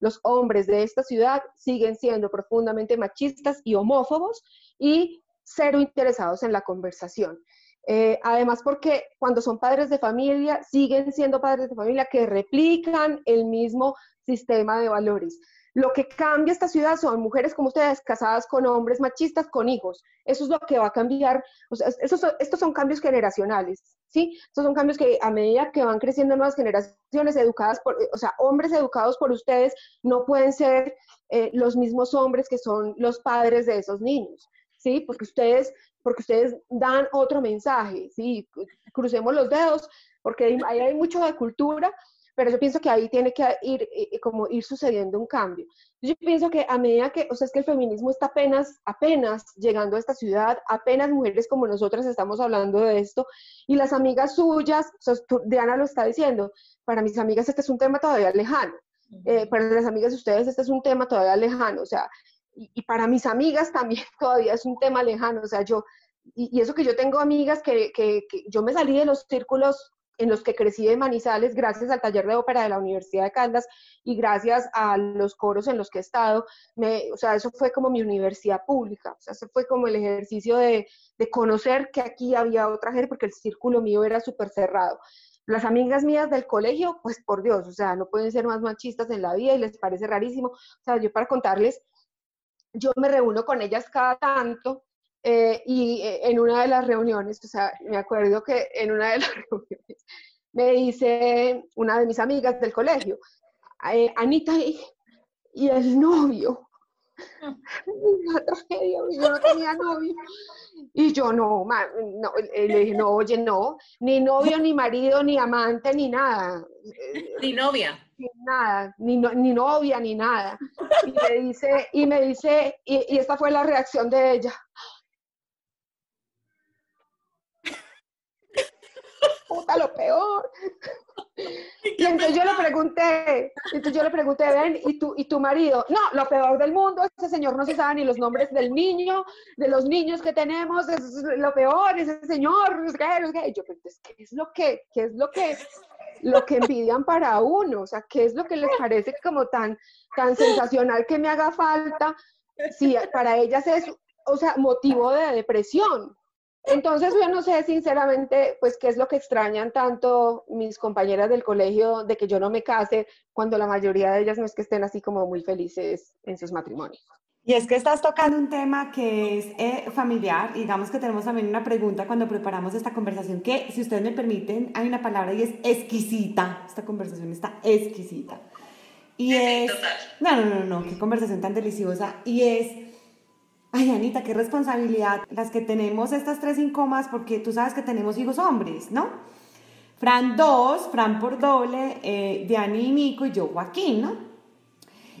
Los hombres de esta ciudad siguen siendo profundamente machistas y homófobos y cero interesados en la conversación. Eh, además, porque cuando son padres de familia, siguen siendo padres de familia que replican el mismo sistema de valores. Lo que cambia esta ciudad son mujeres como ustedes, casadas con hombres machistas, con hijos. Eso es lo que va a cambiar. O sea, estos son cambios generacionales, ¿sí? Estos son cambios que a medida que van creciendo nuevas generaciones educadas por, o sea, hombres educados por ustedes no pueden ser eh, los mismos hombres que son los padres de esos niños, ¿sí? Porque ustedes, porque ustedes dan otro mensaje, ¿sí? Crucemos los dedos, porque ahí hay mucho de cultura, pero yo pienso que ahí tiene que ir, eh, eh, como ir sucediendo un cambio. Yo pienso que a medida que, o sea, es que el feminismo está apenas, apenas llegando a esta ciudad, apenas mujeres como nosotras estamos hablando de esto, y las amigas suyas, o sea, Diana lo está diciendo, para mis amigas este es un tema todavía lejano, eh, para las amigas de ustedes este es un tema todavía lejano, o sea, y, para mis amigas también todavía es un tema lejano, o sea, yo, y, eso que yo tengo amigas que, que, que yo me salí de los círculos en los que crecí de Manizales gracias al taller de ópera de la Universidad de Caldas y gracias a los coros en los que he estado. Me, o sea, eso fue como mi universidad pública, o sea, eso fue como el ejercicio de, de conocer que aquí había otra gente porque el círculo mío era súper cerrado. Las amigas mías del colegio, pues por Dios, o sea, no pueden ser más machistas en la vida y les parece rarísimo. O sea, yo para contarles, yo me reúno con ellas cada tanto eh, y eh, en una de las reuniones, o sea, me acuerdo que en una de las reuniones me dice una de mis amigas del colegio, eh, Anita y, el novio. Una tragedia, yo no tenía novio. Y yo no, no, le dije, no, oye, no, ni novio, ni marido, ni amante, ni nada. Ni novia. Ni nada, ni, ni novia, ni nada. Y me dice, y me dice, y esta fue la reacción de ella. Puta, lo peor. Y entonces yo le pregunté, entonces yo le pregunté, ven, ¿y tu, ¿y tu marido? No, lo peor del mundo, ese señor no se sabe ni los nombres del niño, de los niños que tenemos, es lo peor, ese señor, es que, yo, pues, ¿qué es lo que, qué es lo que, lo que envidian para uno? O sea, ¿qué es lo que les parece como tan, tan sensacional que me haga falta? Si para ellas es, o sea, motivo de depresión. Entonces yo no sé sinceramente, pues qué es lo que extrañan tanto mis compañeras del colegio de que yo no me case, cuando la mayoría de ellas no es que estén así como muy felices en sus matrimonios. Y es que estás tocando un tema que es eh, familiar. Digamos que tenemos también una pregunta cuando preparamos esta conversación, que si ustedes me permiten, hay una palabra y es exquisita. Esta conversación está exquisita. Y es... No, no, no, no, qué conversación tan deliciosa. Y es Ay, Anita, qué responsabilidad las que tenemos estas tres incomas, porque tú sabes que tenemos hijos hombres, ¿no? Fran dos, Fran por doble, eh, Diani y Nico y yo Joaquín, ¿no?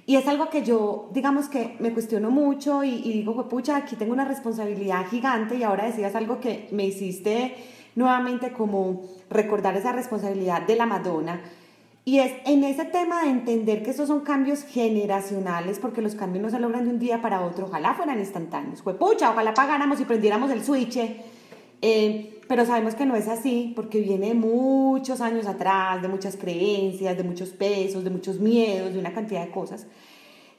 Y es algo que yo, digamos que me cuestiono mucho y, y digo, pucha, aquí tengo una responsabilidad gigante y ahora decías algo que me hiciste nuevamente como recordar esa responsabilidad de la Madonna y es en ese tema de entender que estos son cambios generacionales, porque los cambios no se logran de un día para otro, ojalá fueran instantáneos. Pues pucha, ojalá pagáramos y prendiéramos el switch Eh, pero sabemos que no es así porque viene de muchos años atrás, de muchas creencias, de muchos pesos, de muchos miedos, de una cantidad de cosas.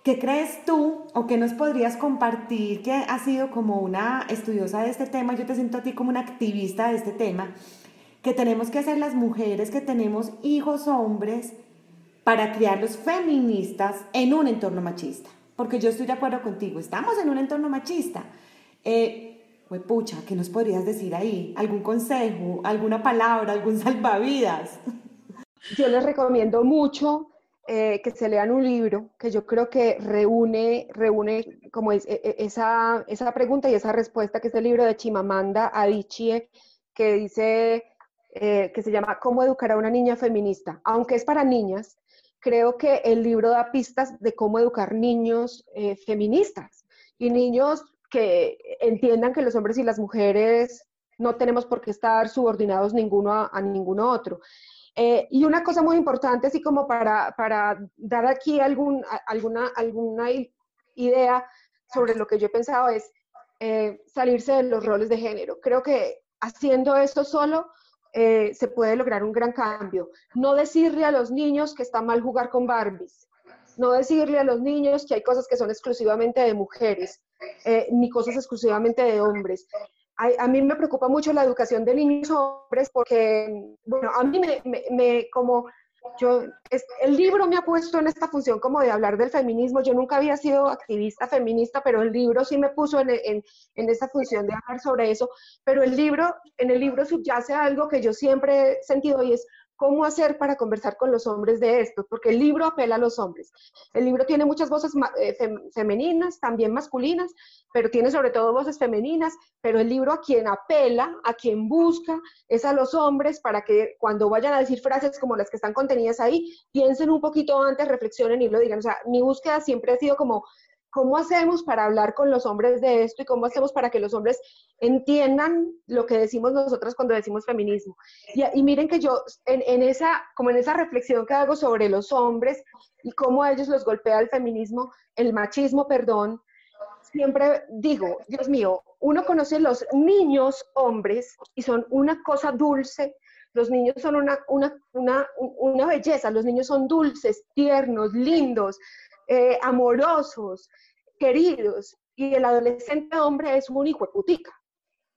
¿Qué crees tú o qué nos podrías compartir que has sido como una estudiosa de este tema? Yo te siento a ti como una activista de este tema, que tenemos que hacer las mujeres que tenemos hijos hombres para criarlos feministas en un entorno machista. Porque yo estoy de acuerdo contigo, estamos en un entorno machista. Eh, ¿qué nos podrías decir ahí? ¿Algún consejo, alguna palabra, algún salvavidas? Yo les recomiendo mucho eh, que se lean un libro que yo creo que reúne, reúne como e, e, esa, esa pregunta y esa respuesta, que es el libro de Chimamanda Adichie, que dice, eh, que se llama ¿Cómo educar a una niña feminista? Aunque es para niñas, creo que el libro da pistas de cómo educar niños eh, feministas y niños que entiendan que los hombres y las mujeres no tenemos por qué estar subordinados ninguno a, ninguno otro. Eh, y una cosa muy importante, así como para, dar aquí alguna, alguna idea sobre lo que yo he pensado, es salirse de los roles de género. Creo que haciendo esto solo eh, se puede lograr un gran cambio. No decirle a los niños que está mal jugar con Barbies, no decirle a los niños que hay cosas que son exclusivamente de mujeres, eh, ni cosas exclusivamente de hombres. A, mí me preocupa mucho la educación de niños hombres porque, bueno, a mí me, como yo, el libro me ha puesto en esta función como de hablar del feminismo. Yo nunca había sido activista feminista, pero el libro sí me puso en, en, en esta función de hablar sobre eso. Pero el libro, en el libro subyace algo que yo siempre he sentido y es cómo hacer para conversar con los hombres de esto, porque el libro apela a los hombres. El libro tiene muchas voces eh, femeninas, también masculinas, pero tiene sobre todo voces femeninas, pero el libro a quien apela, a quien busca, es a los hombres para que cuando vayan a decir frases como las que están contenidas ahí, piensen un poquito antes, reflexionen y lo digan. O sea, mi búsqueda siempre ha sido como ¿Cómo hacemos para hablar con los hombres de esto y cómo hacemos para que los hombres entiendan lo que decimos nosotras cuando decimos feminismo? Y, miren que yo, en, esa, como en esa reflexión que hago sobre los hombres y cómo a ellos los golpea el feminismo, el machismo, perdón, siempre digo, Dios mío, uno conoce los niños hombres y son una cosa dulce, los niños son una, una, una, una, belleza, los niños son dulces, tiernos, lindos, eh, amorosos, queridos, y el adolescente hombre es un hijo de putica.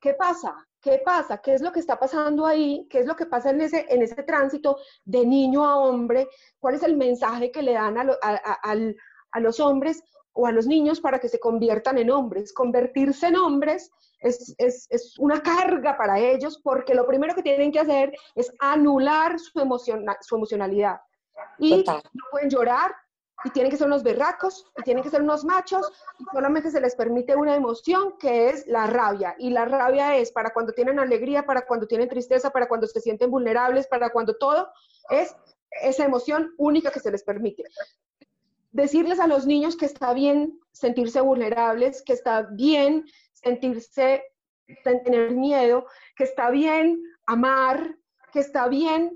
¿Qué pasa? ¿Qué pasa? ¿Qué es lo que está pasando ahí? ¿Qué es lo que pasa en ese, en ese tránsito de niño a hombre? ¿Cuál es el mensaje que le dan a, los hombres o a los niños para que se conviertan en hombres? Convertirse en hombres es, una carga para ellos porque lo primero que tienen que hacer es anular su, su emocionalidad. Y no pueden llorar, y tienen que ser unos berracos y tienen que ser unos machos y solamente se les permite una emoción que es la rabia y la rabia es para cuando tienen alegría, para cuando tienen tristeza, para cuando se sienten vulnerables, para cuando todo es esa emoción única que se les permite. Decirles a los niños que está bien sentirse vulnerables, que está bien sentirse, tener miedo, que está bien amar, que está bien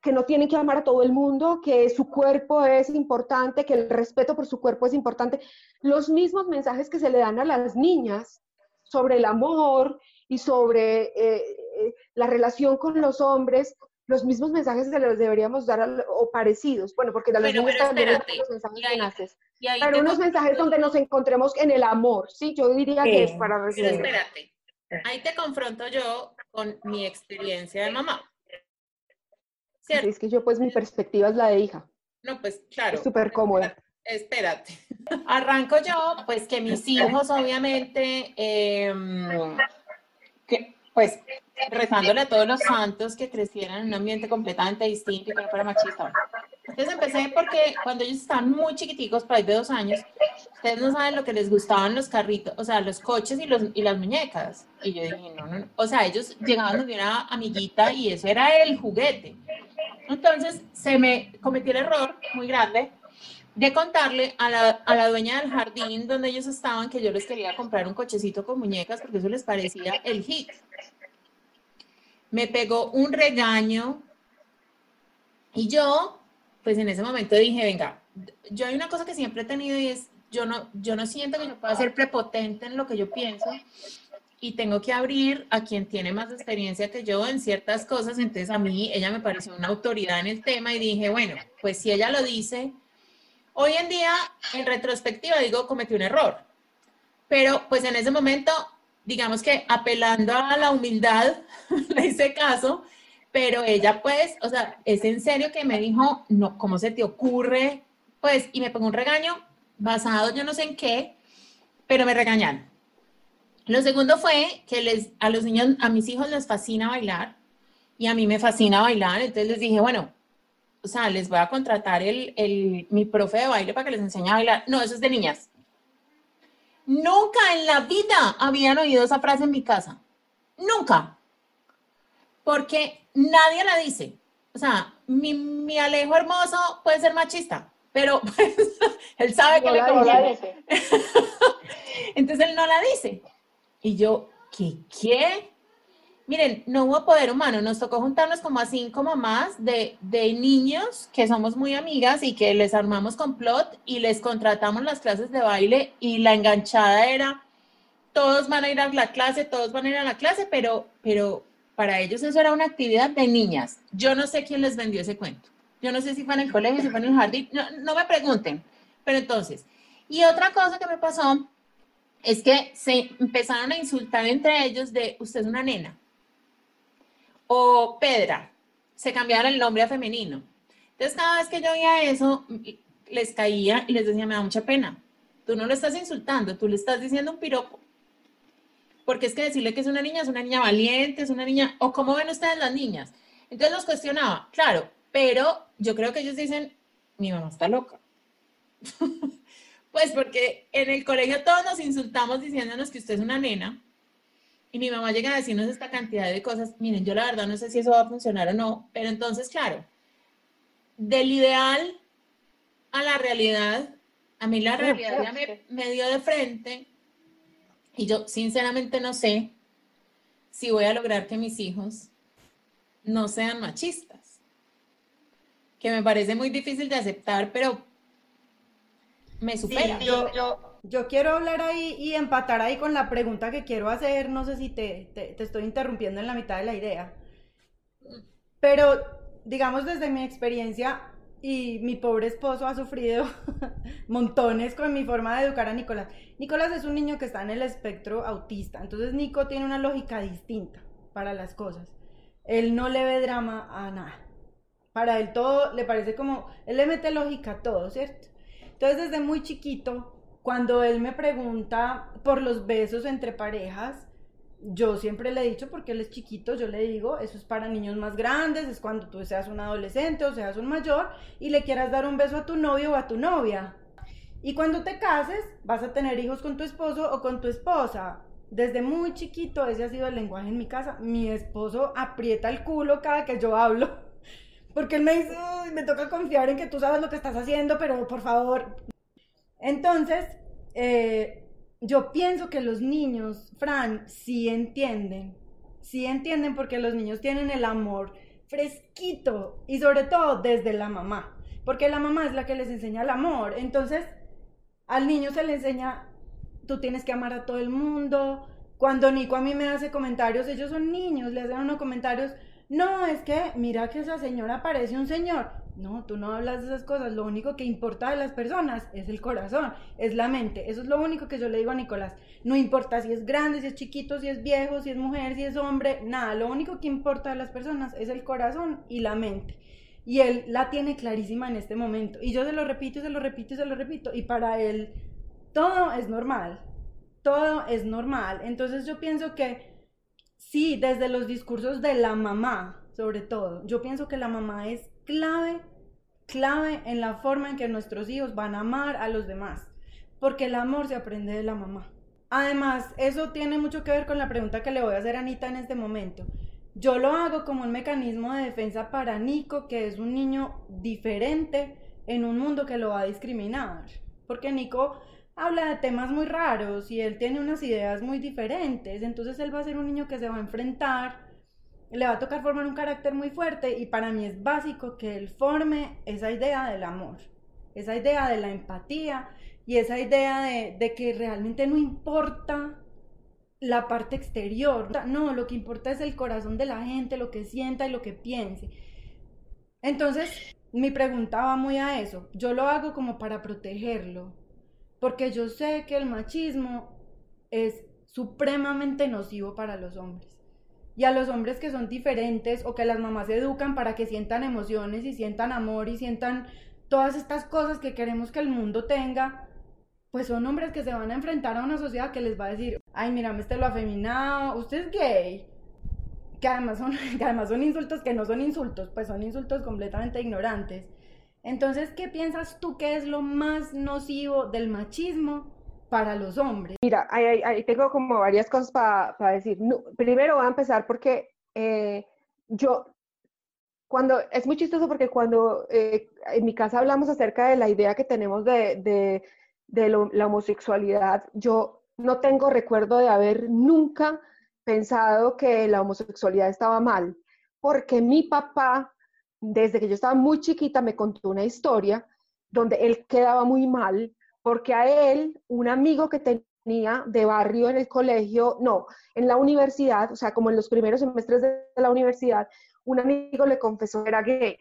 que no tienen que amar a todo el mundo, que su cuerpo es importante, que el respeto por su cuerpo es importante. Los mismos mensajes que se le dan a las niñas sobre el amor y sobre eh, eh, la relación con los hombres, los mismos mensajes se los deberíamos dar o parecidos. Bueno, porque a niñas también los mensajes pero unos mensajes donde nos encontremos en el amor, ¿sí? Yo diría que es para recibir. espérate, ahí te confronto yo con mi experiencia de mamá. Es que yo pues mi perspectiva es la de hija. No, pues claro. Es súper cómoda. Espérate. Arranco yo, pues que mis hijos obviamente, em, que, pues rezándole a todos los santos que crecieran en un ambiente completamente distinto y que no fuera machista. Entonces empecé porque cuando ellos estaban muy chiquiticos, para de dos años, ustedes no saben lo que les gustaban los carritos, o sea, los coches y, los, y las muñecas. Y yo dije, no, no, no. O sea, ellos llegaban de una amiguita y eso era el juguete. Entonces se me cometió el error muy grande de contarle a la, a la, dueña del jardín donde ellos estaban que yo les quería comprar un cochecito con muñecas porque eso les parecía el hit. Me pegó un regaño y yo, pues en ese momento dije, venga, yo hay una cosa que siempre he tenido y es, yo no, yo no siento que yo pueda ser prepotente en lo que yo pienso y tengo que abrir a quien tiene más experiencia que yo en ciertas cosas. Entonces a mí ella me pareció una autoridad en el tema y dije, bueno, pues si ella lo dice, hoy en día en retrospectiva digo, cometí un error. Pero pues en ese momento, digamos que apelando a la humildad, le hice caso, pero ella pues, o sea, es en serio que me dijo, no, ¿cómo se te ocurre? Pues, y me pongo un regaño basado yo no sé en qué, pero me regañaron. Lo segundo fue que les, a los niños, a mis hijos les fascina bailar y a mí me fascina bailar, entonces les dije, bueno, o sea, les voy a contratar el, el, mi profe de baile para que les enseñe a bailar. No, eso es de niñas. Nunca en la vida habían oído esa frase en mi casa. Nunca. Porque nadie la dice. O sea, mi, mi Alejo hermoso puede ser machista, pero pues, él sabe que le dice. Entonces él no la dice. Y yo, ¿qué qué? Miren, no hubo poder humano, nos tocó juntarnos como a cinco mamás de, de niños que somos muy amigas y que les armamos complot y les contratamos las clases de baile y la enganchada era, todos van a ir a la clase, todos van a ir a la clase, pero, pero para ellos eso era una actividad de niñas. Yo no sé quién les vendió ese cuento. Yo no sé si fue en el colegio, si fue en el jardín, no, no me pregunten. Pero entonces, y otra cosa que me pasó es que se empezaron a insultar entre ellos de usted es una nena o Pedra, se cambiaron el nombre a femenino. Entonces cada vez que yo oía eso, les caía y les decía, me da mucha pena. Tú no lo estás insultando, tú le estás diciendo un piropo. Porque es que decirle que es una niña, es una niña valiente, es una niña, o cómo ven ustedes las niñas. Entonces los cuestionaba, claro, pero yo creo que ellos dicen, mi mamá está loca. pues porque en el colegio todos nos insultamos diciéndonos que usted es una nena y mi mamá llega a decirnos esta cantidad de cosas, miren, yo la verdad no sé si eso va a funcionar o no, pero entonces, claro, del ideal a la realidad, a mí la realidad ya me, me dio de frente y yo sinceramente no sé si voy a lograr que mis hijos no sean machistas, que me parece muy difícil de aceptar, pero me supera. yo, yo, quiero hablar ahí y empatar ahí con la pregunta que quiero hacer. No sé si te, te, estoy interrumpiendo en la mitad de la idea. Pero, digamos, desde mi experiencia, y mi pobre esposo ha sufrido montones con mi forma de educar a Nicolás. Nicolás es un niño que está en el espectro autista, entonces Nico tiene una lógica distinta para las cosas. Él no le ve drama a nada. Para él todo le parece como, él le mete lógica a todo, ¿cierto? Entonces, desde muy chiquito, cuando él me pregunta por los besos entre parejas, yo siempre le he dicho, porque él es chiquito, yo le digo, eso es para niños más grandes, es cuando tú seas un adolescente o seas un mayor y le quieras dar un beso a tu novio o a tu novia. Y cuando te cases, vas a tener hijos con tu esposo o con tu esposa. Desde muy chiquito ese ha sido el lenguaje en mi casa. Mi esposo aprieta el culo cada que yo hablo porque él me dice, me toca confiar en que tú sabes lo que estás haciendo, pero por favor. Entonces, eh, yo pienso que los niños, Fran, sí entienden, sí entienden porque los niños tienen el amor fresquito y sobre todo desde la mamá, porque la mamá es la que les enseña el amor. Entonces, al niño se le enseña, tú tienes que amar a todo el mundo. Cuando Nico a mí me hace comentarios, ellos son niños, le hacen unos comentarios no, es que mira que esa señora parece un señor. No, tú no hablas de esas cosas. Lo único que importa de las personas es el corazón, es la mente. Eso es lo único que yo le digo a Nicolás. No importa si es grande, si es chiquito, si es viejo, si es mujer, si es hombre, nada. Lo único que importa de las personas es el corazón y la mente. Y él la tiene clarísima en este momento. Y yo se lo repito se lo repito se lo repito. Y para él todo es normal. Todo es normal. Entonces yo pienso que Sí, desde los discursos de la mamá, sobre todo. Yo pienso que la mamá es clave, clave en la forma en que nuestros hijos van a amar a los demás, porque el amor se aprende de la mamá. Además, eso tiene mucho que ver con la pregunta que le voy a hacer a Anita en este momento. Yo lo hago como un mecanismo de defensa para Nico, que es un niño diferente en un mundo que lo va a discriminar. Porque Nico habla de temas muy raros y él tiene unas ideas muy diferentes, entonces él va a ser un niño que se va a enfrentar, le va a tocar formar un carácter muy fuerte y para mí es básico que él forme esa idea del amor, esa idea de la empatía y esa idea de, que realmente no importa la parte exterior. No, lo que importa es el corazón de la gente, lo que sienta y lo que piense. Entonces, mi pregunta va muy a eso. Yo lo hago como para protegerlo, porque yo sé que el machismo es supremamente nocivo para los hombres. Y a los hombres que son diferentes o que las mamás educan para que sientan emociones y sientan amor y sientan todas estas cosas que queremos que el mundo tenga, pues son hombres que se van a enfrentar a una sociedad que les va a decir, ay, mírame, este lo afeminado, usted es gay. Que además, son, que además son insultos que no son insultos, pues son insultos completamente ignorantes. Entonces, ¿qué piensas tú que es lo más nocivo del machismo para los hombres? Mira, ahí, tengo como varias cosas para decir. primero voy a empezar porque eh, yo, cuando, es muy chistoso porque cuando eh, en mi casa hablamos acerca de la idea que tenemos de, de la homosexualidad, yo no tengo recuerdo de haber nunca pensado que la homosexualidad estaba mal, porque mi papá, desde que yo estaba muy chiquita, me contó una historia donde él quedaba muy mal, porque a él, un amigo que tenía de barrio en el colegio, no, en la universidad, o sea, como en los primeros semestres de la universidad, un amigo le confesó que era gay.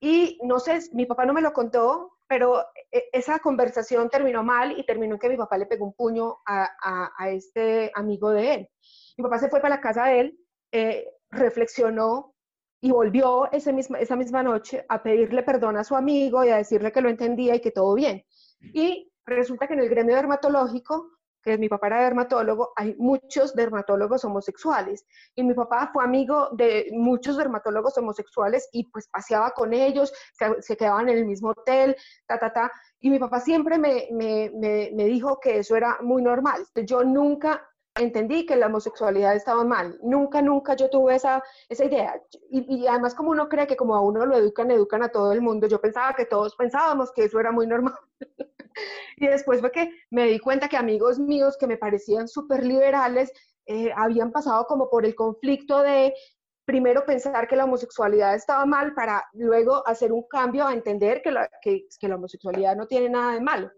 Y no sé, mi papá no me lo contó, pero e, esa conversación terminó mal y terminó en que mi papá le pegó un puño a, este amigo de él. Mi papá se fue para la casa de él, eh, reflexionó y volvió ese misma, esa misma noche a pedirle perdón a su amigo y a decirle que lo entendía y que todo bien. Y resulta que en el gremio dermatológico que mi papá era dermatólogo, hay muchos dermatólogos homosexuales. Y mi papá fue amigo de muchos dermatólogos homosexuales y pues paseaba con ellos, se, quedaban en el mismo hotel, ta, ta, ta. Y mi papá siempre me, me, me, dijo que eso era muy normal. Yo nunca entendí que la homosexualidad estaba mal. Nunca, nunca yo tuve esa, esa idea. Y, y, además como uno cree que como a uno lo educan, educan a todo el mundo, yo pensaba que todos pensábamos que eso era muy normal. y después fue que me di cuenta que amigos míos que me parecían súper liberales eh, habían pasado como por el conflicto de primero pensar que la homosexualidad estaba mal para luego hacer un cambio a entender que la, que, la homosexualidad no tiene nada de malo.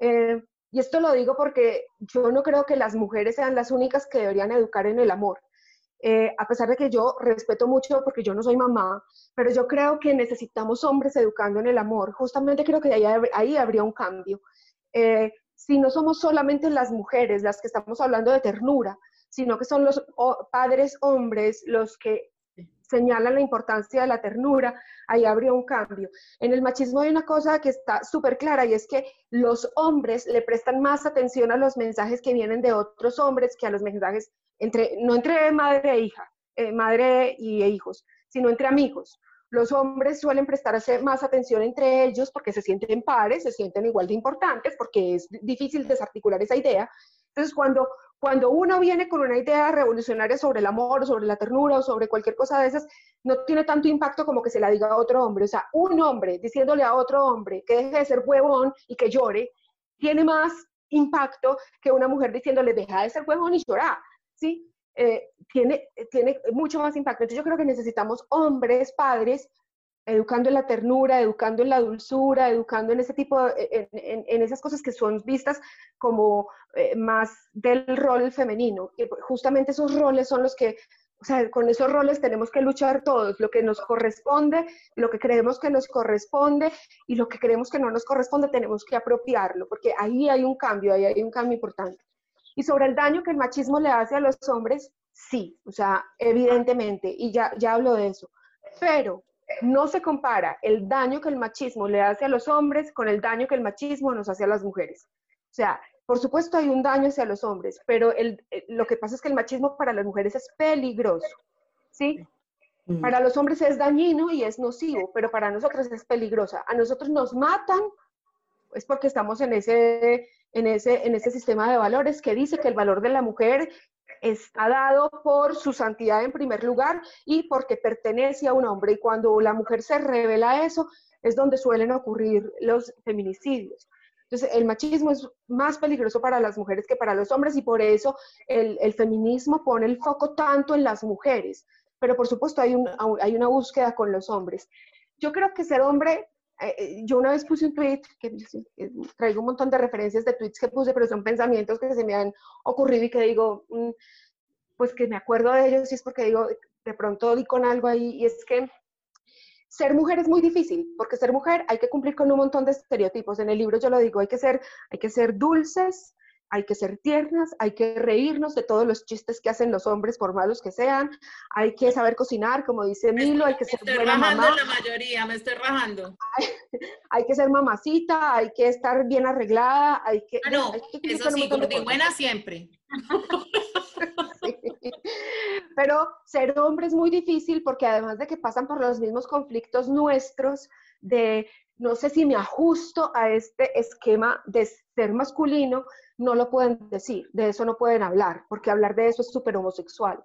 Eh, y esto lo digo porque yo no creo que las mujeres sean las únicas que deberían educar en el amor. Eh, a pesar de que yo respeto mucho porque yo no soy mamá, pero yo creo que necesitamos hombres educando en el amor. Justamente creo que ahí, ahí habría un cambio. Eh, si no somos solamente las mujeres las que estamos hablando de ternura, sino que son los padres hombres los que señalan la importancia de la ternura, ahí habría un cambio. En el machismo hay una cosa que está súper clara y es que los hombres le prestan más atención a los mensajes que vienen de otros hombres que a los mensajes no entre madre e hija, eh, madre y hijos, sino entre amigos. Los hombres suelen prestarse más atención entre ellos porque se sienten pares, se sienten igual de importantes, porque es difícil desarticular esa idea. Entonces, cuando, cuando uno viene con una idea revolucionaria sobre el amor, sobre la ternura o sobre cualquier cosa de esas, no tiene tanto impacto como que se la diga a otro hombre. O sea, un hombre diciéndole a otro hombre que deje de ser huevón y que llore, tiene más impacto que una mujer diciéndole deja de ser huevón y llorar. ¿Sí? Eh, tiene, tiene mucho más impacto. Entonces yo creo que necesitamos hombres, padres, educando en la ternura, educando en la dulzura, educando en ese tipo, en, en, esas cosas que son vistas como eh, más del rol femenino. Y justamente esos roles son los que, o sea, con esos roles tenemos que luchar todos, lo que nos corresponde, lo que creemos que nos corresponde y lo que creemos que no nos corresponde tenemos que apropiarlo, porque ahí hay un cambio, ahí hay un cambio importante. Y sobre el daño que el machismo le hace a los hombres, sí, o sea, evidentemente, y ya, ya hablo de eso. Pero no se compara el daño que el machismo le hace a los hombres con el daño que el machismo nos hace a las mujeres. O sea, por supuesto hay un daño hacia los hombres, pero el, eh, lo que pasa es que el machismo para las mujeres es peligroso, ¿sí? Mm. Para los hombres es dañino y es nocivo, pero para nosotros es peligrosa. A nosotros nos matan, es porque estamos en ese, en ese, en ese sistema de valores que dice que el valor de la mujer está dado por su santidad en primer lugar y porque pertenece a un hombre. Y cuando la mujer se revela eso, es donde suelen ocurrir los feminicidios. Entonces, el machismo es más peligroso para las mujeres que para los hombres y por eso el, el feminismo pone el foco tanto en las mujeres. Pero por supuesto hay, un, hay una búsqueda con los hombres. Yo creo que ser hombre eh, yo una vez puse un tweet, traigo un montón de referencias de tweets que puse, pero son pensamientos que se me han ocurrido y que digo, mm, pues que me acuerdo de ellos y es porque digo, de pronto di con algo ahí y es que ser mujer es muy difícil, porque ser mujer hay que cumplir con un montón de estereotipos. En el libro yo lo digo, hay que ser, hay que ser dulces, hay que ser tiernas, hay que reírnos de todos los chistes que hacen los hombres, por malos que sean, hay que saber cocinar, como dice Milo, hay que ser estoy buena mamá. la mayoría, me estoy rajando. Hay, que ser mamacita, hay que estar bien arreglada, hay que... Ah, no, eso sí, buena siempre. Pero ser hombre es muy difícil porque además de que pasan por los mismos conflictos nuestros de no sé si me ajusto a este esquema de ser masculino, no lo pueden decir, de eso no pueden hablar, porque hablar de eso es súper homosexual.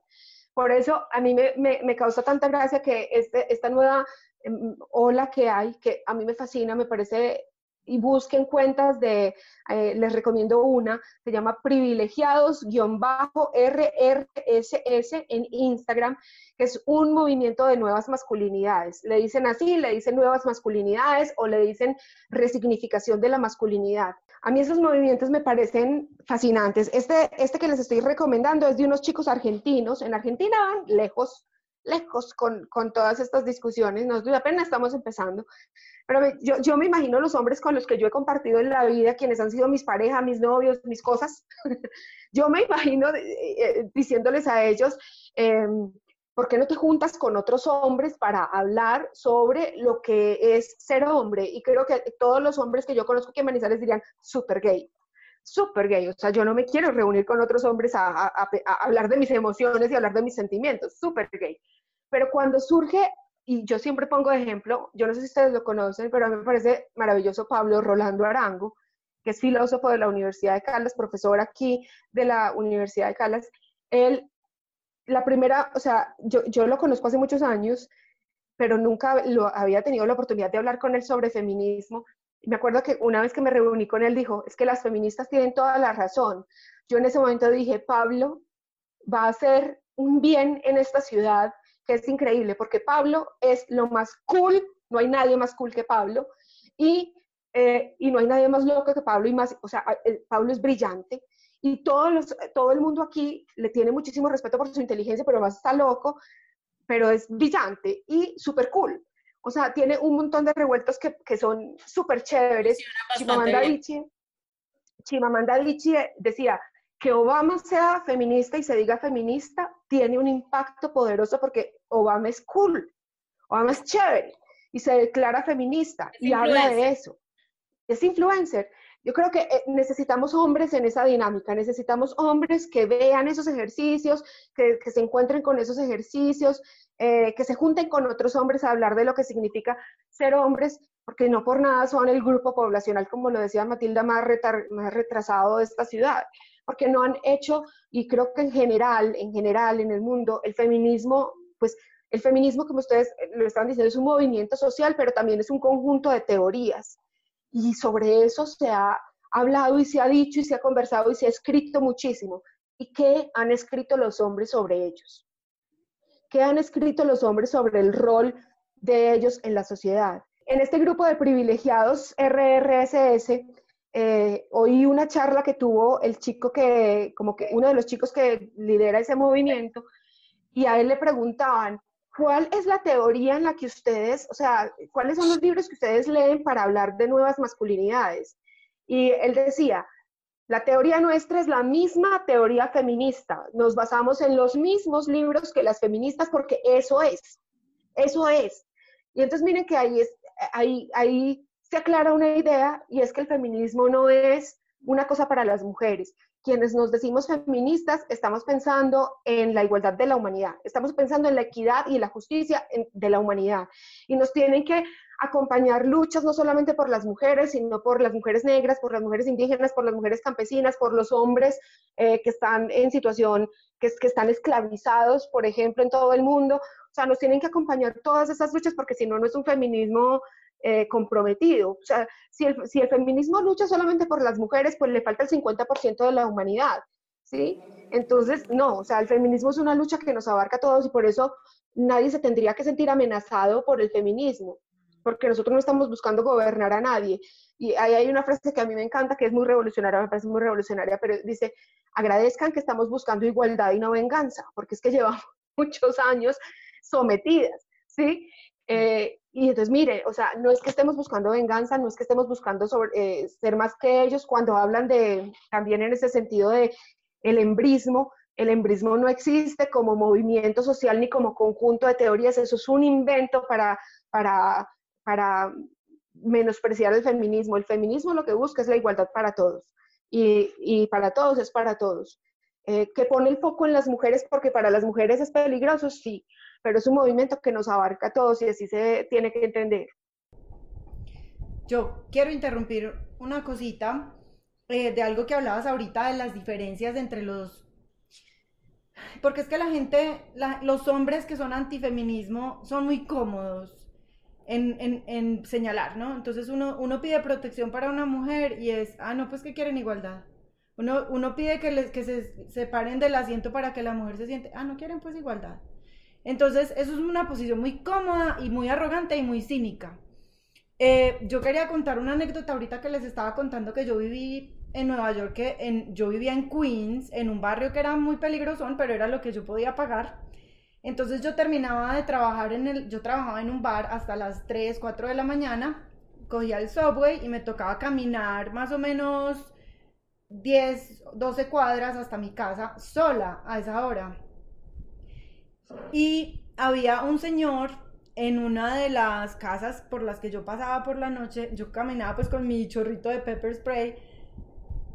Por eso a mí me, me, causa tanta gracia que este, esta nueva em, ola que hay, que a mí me fascina, me parece y busquen cuentas de, eh, les recomiendo una, se llama privilegiados-RRSS en Instagram, que es un movimiento de nuevas masculinidades. Le dicen así, le dicen nuevas masculinidades o le dicen resignificación de la masculinidad. A mí esos movimientos me parecen fascinantes. Este, este que les estoy recomendando es de unos chicos argentinos. En Argentina van lejos, lejos con, con todas estas discusiones. Nosotros apenas estamos empezando. Pero yo, yo, me imagino los hombres con los que yo he compartido en la vida, quienes han sido mis parejas, mis novios, mis cosas. yo me imagino eh, eh, diciéndoles a ellos, em, ¿por qué no te juntas con otros hombres para hablar sobre lo que es ser hombre? Y creo que todos los hombres que yo conozco que en Manizales dirían, súper gay súper gay, o sea, yo no me quiero reunir con otros hombres a, a, a, hablar de mis emociones y hablar de mis sentimientos, súper gay. Pero cuando surge y yo siempre pongo de ejemplo, yo no sé si ustedes lo conocen, pero a mí me parece maravilloso Pablo Rolando Arango, que es filósofo de la Universidad de Caldas, profesor aquí de la Universidad de Caldas. Él, la primera, o sea, yo, yo lo conozco hace muchos años, pero nunca lo había tenido la oportunidad de hablar con él sobre feminismo. Me acuerdo que una vez que me reuní con él dijo, es que las feministas tienen toda la razón. Yo en ese momento dije, Pablo va a hacer un bien en esta ciudad que es increíble, porque Pablo es lo más cool, no hay nadie más cool que Pablo, y, eh, y no hay nadie más loco que Pablo, y más, o sea, eh, Pablo es brillante, y todos los, todo el mundo aquí le tiene muchísimo respeto por su inteligencia, pero más está loco, pero es brillante y súper cool. O sea, tiene un montón de revueltos que, que son súper chéveres. Chimamanda Adichie, Chimamanda Adichie decía, que Obama sea feminista y se diga feminista tiene un impacto poderoso porque Obama es cool, Obama es chévere y se declara feminista y habla de eso. Es influencer. Yo creo que eh, necesitamos hombres en esa dinámica, necesitamos hombres que vean esos ejercicios, que, se encuentren con esos ejercicios, eh, que se junten con otros hombres a hablar de lo que significa ser hombres, porque no por nada son el grupo poblacional, como lo decía Matilda, más, más retrasado de esta ciudad porque no han hecho, y creo que en general, en general, en el mundo, el feminismo, pues el feminismo, como ustedes lo están diciendo, es un movimiento social, pero también es un conjunto de teorías. Y sobre eso se ha hablado y se ha dicho y se ha conversado y se ha escrito muchísimo. ¿Y qué han escrito los hombres sobre ellos? ¿Qué han escrito los hombres sobre el rol de ellos en la sociedad? En este grupo de privilegiados RRSS eh, oí una charla que tuvo el chico que, como que uno de los chicos que lidera ese movimiento, y a él le preguntaban, ¿cuál es la teoría en la que ustedes, o sea, cuáles son los libros que ustedes leen para hablar de nuevas masculinidades? Y él decía, la teoría nuestra es la misma teoría feminista, nos basamos en los mismos libros que las feministas porque eso es, eso es. Y entonces miren que ahí, es, ahí, ahí se aclara una idea y es que el feminismo no es una cosa para las mujeres. Quienes nos decimos feministas estamos pensando en la igualdad de la humanidad, estamos pensando en la equidad y la justicia de la humanidad. Y nos tienen que acompañar luchas no solamente por las mujeres, sino por las mujeres negras, por las mujeres indígenas, por las mujeres campesinas, por los hombres eh, que están en situación, que, que están esclavizados, por ejemplo, en todo el mundo. O sea, nos tienen que acompañar todas esas luchas porque si no, no es un feminismo eh, comprometido. O sea, si el, si el feminismo lucha solamente por las mujeres, pues le falta el 50% de la humanidad, ¿sí? Entonces, no, o sea, el feminismo es una lucha que nos abarca a todos y por eso nadie se tendría que sentir amenazado por el feminismo. porque nosotros no estamos buscando gobernar a nadie. Y ahí hay una frase que a mí me encanta, que es muy revolucionaria, me parece muy revolucionaria, pero dice, agradezcan que estamos buscando igualdad y no venganza, porque es que llevamos muchos años sometidas, ¿sí? Eh, y entonces, mire, o sea, no es que estemos buscando venganza, no es que estemos buscando sobre, eh, ser más que ellos cuando hablan de, también en ese sentido de el embrismo, el embrismo no existe como movimiento social ni como conjunto de teorías, eso es un invento para, para, para menospreciar el feminismo. El feminismo lo que busca es la igualdad para todos y, y para todos es para todos. Eh, que pone el foco en las mujeres porque para las mujeres es peligroso, sí, pero es un movimiento que nos abarca a todos y así se tiene que entender. Yo quiero interrumpir una cosita eh, de algo que hablabas ahorita de las diferencias entre los... Porque es que la gente, los hombres que son antifeminismo son muy cómodos en, señalar, ¿no? Entonces uno, uno pide protección para una mujer y es, ah, no, pues que quieren igualdad. Uno, uno pide que, les, que se separen del asiento para que la mujer se siente, ah, no quieren pues igualdad. Entonces, eso es una posición muy cómoda y muy arrogante y muy cínica. Eh, yo quería contar una anécdota ahorita que les estaba contando que yo viví en Nueva York, que en, yo vivía en Queens, en un barrio que era muy peligroso, pero era lo que yo podía pagar. Entonces yo terminaba de trabajar en el, yo trabajaba en un bar hasta las 3, 4 de la mañana, cogía el subway y me tocaba caminar más o menos 10, 12 cuadras hasta mi casa sola a esa hora. Y había un señor en una de las casas por las que yo pasaba por la noche, yo caminaba pues con mi chorrito de pepper spray,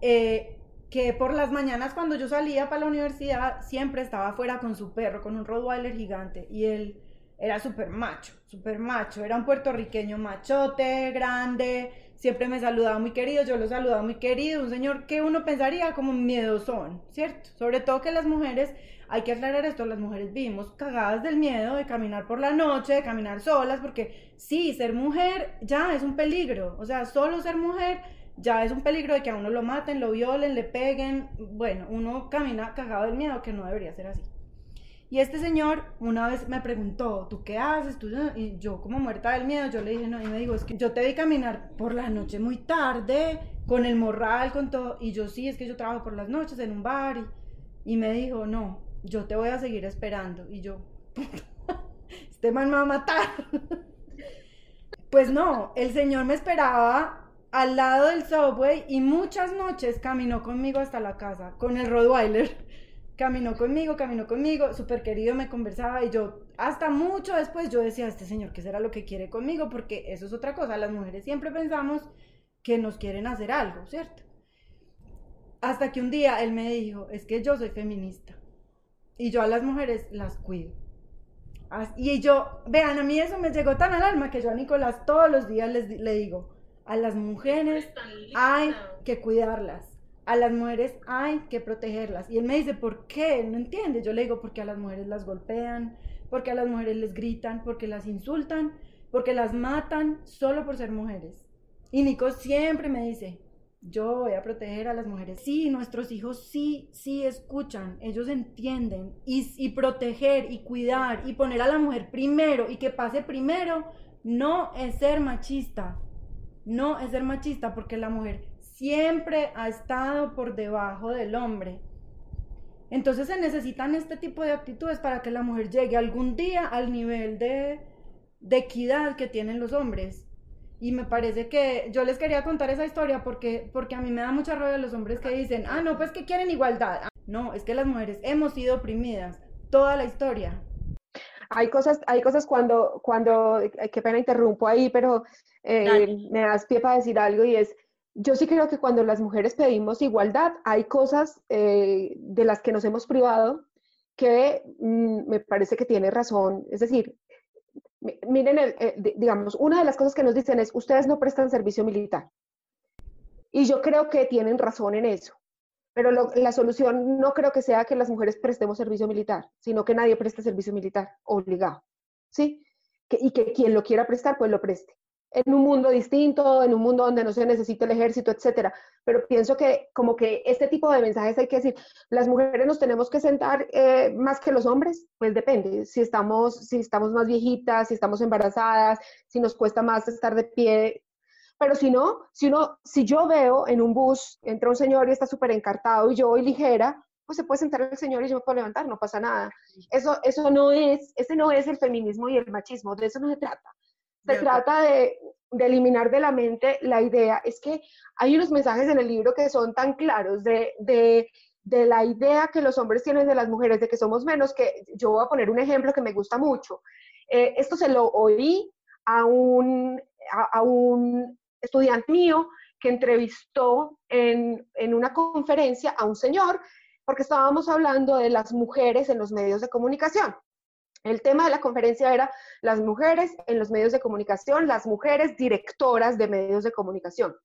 eh, que por las mañanas cuando yo salía para la universidad siempre estaba afuera con su perro, con un Rottweiler gigante, y él era súper macho, súper macho, era un puertorriqueño machote, grande, siempre me saludaba muy querido, yo lo saludaba muy querido, un señor que uno pensaría como miedosón, ¿cierto? Sobre todo que las mujeres hay que aclarar esto, las mujeres vivimos cagadas del miedo de caminar por la noche, de caminar solas, porque sí, ser mujer ya es un peligro, o sea, solo ser mujer ya es un peligro de que a uno lo maten, lo violen, le peguen, bueno, uno camina cagado del miedo, que no debería ser así. Y este señor una vez me preguntó, ¿tú qué haces? Y yo como muerta del miedo, yo le dije, no, y me dijo, es que yo te vi caminar por la noche muy tarde, con el morral, con todo, y yo sí, es que yo trabajo por las noches en un bar, y, y me dijo, no, yo te voy a seguir esperando. Y yo, este man me va a matar. pues no, el Señor me esperaba al lado del subway y muchas noches caminó conmigo hasta la casa con el Rottweiler. Caminó conmigo, caminó conmigo, súper querido, me conversaba y yo, hasta mucho después, yo decía, este señor, ¿qué será lo que quiere conmigo? Porque eso es otra cosa, las mujeres siempre pensamos que nos quieren hacer algo, ¿cierto? Hasta que un día él me dijo, es que yo soy feminista y yo a las mujeres las cuido. Y yo, vean, a mí eso me llegó tan al alma que yo a Nicolás todos los días les, le digo, a las mujeres hay que cuidarlas, a las mujeres hay que protegerlas. Y él me dice, ¿por qué? No entiende. Yo le digo, porque a las mujeres las golpean, porque a las mujeres les gritan, porque las insultan, porque las matan solo por ser mujeres. Y Nico siempre me dice, yo voy a proteger a las mujeres. Sí, nuestros hijos sí, sí escuchan, ellos entienden. Y, proteger y cuidar y poner a la mujer primero y que pase primero no es ser machista. No es ser machista porque la mujer siempre ha estado por debajo del hombre. Entonces se necesitan este tipo de actitudes para que la mujer llegue algún día al nivel de, de equidad que tienen los hombres. Y me parece que yo les quería contar esa historia porque, porque a mí me da mucha rabia los hombres que dicen, ah, no, pues que quieren igualdad. No, es que las mujeres hemos sido oprimidas toda la historia. Hay cosas, hay cosas cuando, cuando, qué pena interrumpo ahí, pero eh, me das pie para decir algo y es, yo sí creo que cuando las mujeres pedimos igualdad, hay cosas eh, de las que nos hemos privado que mm, me parece que tiene razón. Es decir, miren, eh, digamos, una de las cosas que nos dicen es, ustedes no prestan servicio militar. Y yo creo que tienen razón en eso. Pero la solución no creo que sea que las mujeres prestemos servicio militar, sino que nadie preste servicio militar obligado. ¿Sí? y que quien lo quiera prestar, pues lo preste. En un mundo distinto, en un mundo donde no se necesita el ejército, etcétera. Pero pienso que como que este tipo de mensajes hay que decir, las mujeres nos tenemos que sentar eh, más que los hombres, pues depende, si estamos, si estamos más viejitas, si estamos embarazadas, si nos cuesta más estar de pie. Pero si no, si uno, si yo veo en un bus, entra un señor y está súper encartado y yo voy ligera, pues se puede sentar el señor y yo me puedo levantar, no pasa nada. Eso, eso no es, ese no es el feminismo y el machismo, de eso no se trata. Se trata de, eliminar de la mente la idea. Es que hay unos mensajes en el libro que son tan claros de, de, la idea que los hombres tienen de las mujeres, de que somos menos, que yo voy a poner un ejemplo que me gusta mucho. Eh, esto se lo oí a un, a, un estudiante mío que entrevistó en, en una conferencia a un señor porque estábamos hablando de las mujeres en los medios de comunicación. El tema de la conferencia era las mujeres en los medios de comunicación, las mujeres directoras de medios de comunicación.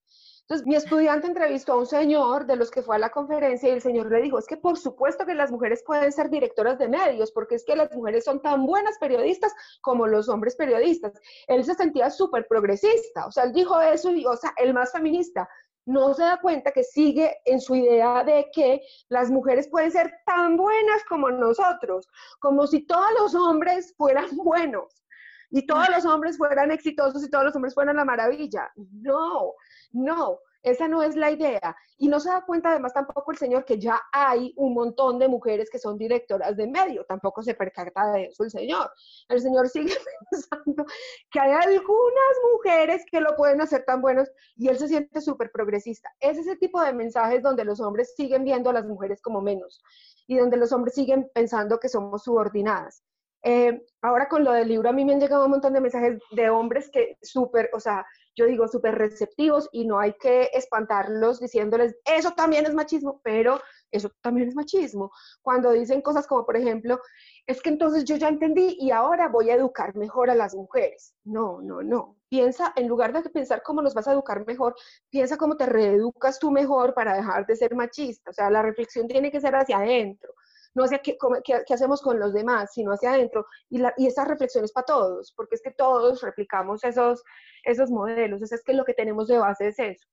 Entonces, mi estudiante entrevistó a un señor de los que fue a la conferencia y el señor le dijo, es que por supuesto que las mujeres pueden ser directoras de medios, porque es que las mujeres son tan buenas periodistas como los hombres periodistas. Él se sentía súper progresista, o sea, él dijo eso y, o sea, el más feminista no se da cuenta que sigue en su idea de que las mujeres pueden ser tan buenas como nosotros, como si todos los hombres fueran buenos y todos los hombres fueran exitosos y todos los hombres fueran la maravilla. No, no. Esa no es la idea. Y no se da cuenta además tampoco el señor que ya hay un montón de mujeres que son directoras de medio. Tampoco se percata de eso el señor. El señor sigue pensando que hay algunas mujeres que lo pueden hacer tan buenos y él se siente súper progresista. Es ese tipo de mensajes donde los hombres siguen viendo a las mujeres como menos y donde los hombres siguen pensando que somos subordinadas. Eh, ahora con lo del libro a mí me han llegado un montón de mensajes de hombres que súper, o sea, yo digo súper receptivos y no hay que espantarlos diciéndoles, eso también es machismo, pero eso también es machismo. Cuando dicen cosas como, por ejemplo, es que entonces yo ya entendí y ahora voy a educar mejor a las mujeres. No, no, no. Piensa, en lugar de pensar cómo los vas a educar mejor, piensa cómo te reeducas tú mejor para dejar de ser machista. O sea, la reflexión tiene que ser hacia adentro no hacia qué, qué, hacemos con los demás, sino hacia adentro. Y, la, y esa reflexión es para todos, porque es que todos replicamos esos, esos modelos, es que lo que tenemos de base es eso.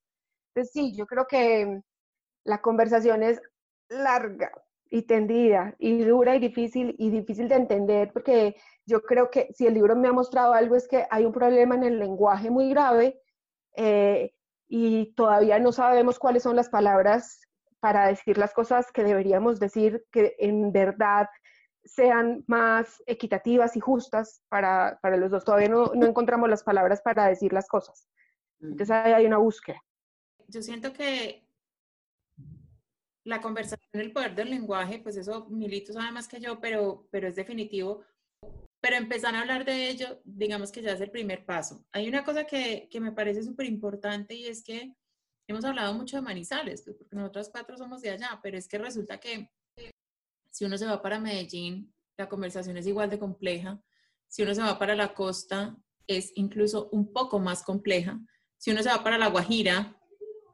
Entonces sí, yo creo que la conversación es larga y tendida y dura y difícil y difícil de entender porque yo creo que si el libro me ha mostrado algo es que hay un problema en el lenguaje muy grave eh, y todavía no sabemos cuáles son las palabras para decir las cosas que deberíamos decir que en verdad sean más equitativas y justas para, para los dos. Todavía no, no, encontramos las palabras para decir las cosas. Entonces ahí hay una búsqueda. Yo siento que la conversación, el poder del lenguaje, pues eso Milito sabe más que yo, pero, pero es definitivo. Pero empezar a hablar de ello, digamos que ya es el primer paso. Hay una cosa que, que me parece súper importante y es que hemos hablado mucho de Manizales, pues porque nosotros cuatro somos de allá, pero es que resulta que si uno se va para Medellín, la conversación es igual de compleja. Si uno se va para la costa, es incluso un poco más compleja. Si uno se va para La Guajira,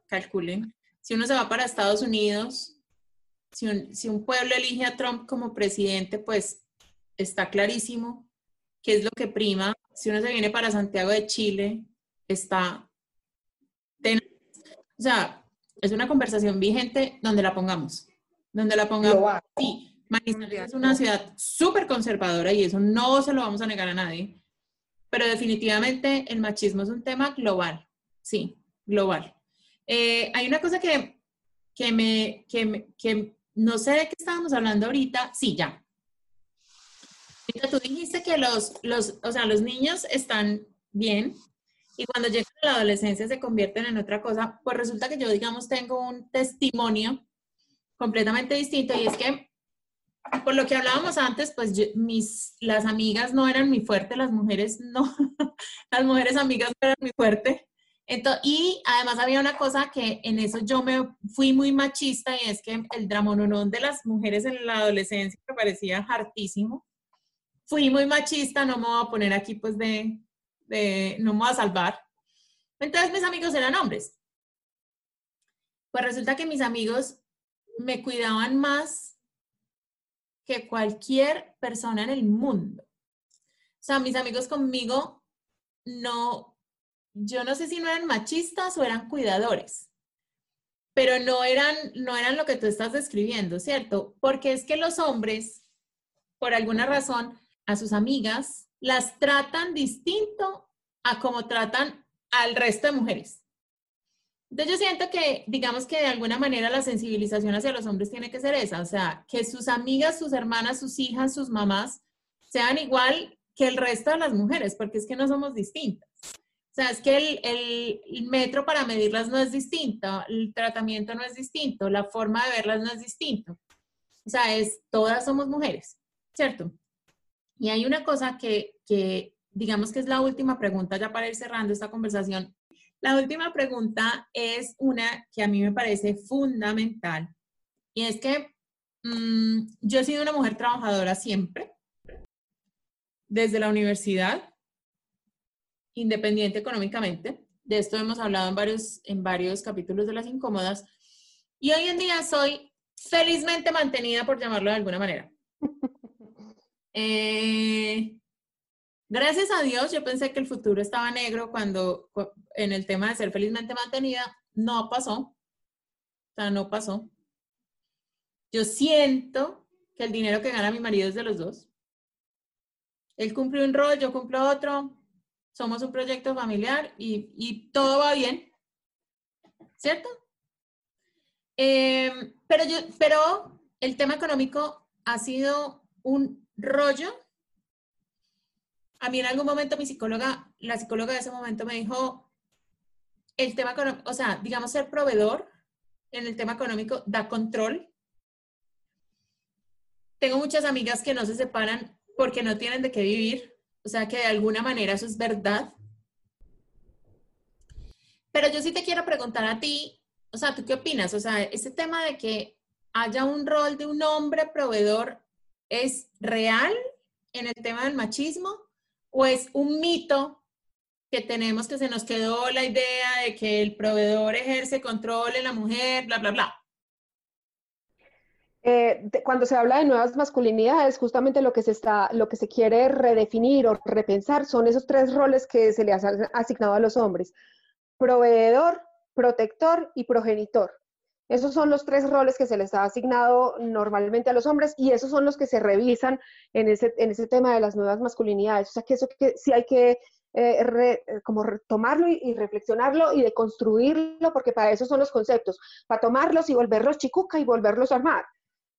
calculen. Si uno se va para Estados Unidos, si un, si un pueblo elige a Trump como presidente, pues está clarísimo qué es lo que prima. Si uno se viene para Santiago de Chile, está o sea, es una conversación vigente donde la pongamos. Donde la pongamos. Sí, Manizales es una ciudad súper conservadora y eso no se lo vamos a negar a nadie. Pero definitivamente el machismo es un tema global. Sí, global. Eh, hay una cosa que, que me, que, que no sé de qué estábamos hablando ahorita. Sí, ya. Tú dijiste que los, los, o sea, los niños están bien, y cuando llegan a la adolescencia se convierten en otra cosa, pues resulta que yo, digamos, tengo un testimonio completamente distinto y es que, por lo que hablábamos antes, pues mis, las amigas no eran muy fuerte, las mujeres no, las mujeres amigas no eran muy fuerte. Entonces, y además había una cosa que en eso yo me fui muy machista y es que el dramononón de las mujeres en la adolescencia me parecía hartísimo. Fui muy machista, no me voy a poner aquí pues de, no me voy a salvar. Entonces mis amigos eran hombres. Pues resulta que mis amigos me cuidaban más que cualquier persona en el mundo. O sea, mis amigos conmigo no, yo no sé si no eran machistas o eran cuidadores, pero no eran, no eran lo que tú estás describiendo, ¿cierto? Porque es que los hombres, por alguna razón, a sus amigas las tratan distinto a como tratan al resto de mujeres. Entonces yo siento que, digamos que de alguna manera la sensibilización hacia los hombres tiene que ser esa, o sea, que sus amigas, sus hermanas, sus hijas, sus mamás sean igual que el resto de las mujeres, porque es que no somos distintas. O sea, es que el, el, metro para medirlas no es distinto, el tratamiento no es distinto, la forma de verlas no es distinto. O sea, es, todas somos mujeres, ¿cierto? Y hay una cosa que, que digamos que es la última pregunta ya para ir cerrando esta conversación la última pregunta es una que a mí me parece fundamental y es que mm, yo he sido una mujer trabajadora siempre, desde la universidad, independiente económicamente. De esto hemos hablado en varios, en varios capítulos de las incómodas. Y hoy en día soy felizmente mantenida, por llamarlo de alguna manera. Eh, Gracias a Dios, yo pensé que el futuro estaba negro cuando en el tema de ser felizmente mantenida, no pasó. O sea, no pasó. Yo siento que el dinero que gana mi marido es de los dos. Él cumple un rol, yo cumplo otro. Somos un proyecto familiar y, todo va bien. ¿Cierto? Em, pero, yo, pero el tema económico ha sido un rollo a mí en algún momento mi psicóloga, la psicóloga de ese momento me dijo, el tema económico, o sea, digamos ser proveedor en el tema económico da control. Tengo muchas amigas que no se separan porque no tienen de qué vivir, o sea que de alguna manera eso es verdad. Pero yo sí te quiero preguntar a ti, o sea, ¿tú qué opinas? O sea, ese tema de que haya un rol de un hombre proveedor es real en el tema del machismo o es un mito que tenemos que se nos quedó la idea de que el proveedor ejerce control en la mujer, bla, bla, bla? Eh, cuando se habla de nuevas masculinidades, justamente lo que se está, lo que se quiere redefinir o repensar son esos tres roles que se le han asignado a los hombres: proveedor, protector y progenitor. Esos son los tres roles que se les ha asignado normalmente a los hombres y esos son los que se revisan en ese, en ese tema de las nuevas masculinidades. O sea que eso que sí hay que eh, eh, como tomarlo y, reflexionarlo y deconstruirlo, porque para eso son los conceptos, para tomarlos y volverlos chicuca y volverlos a armar.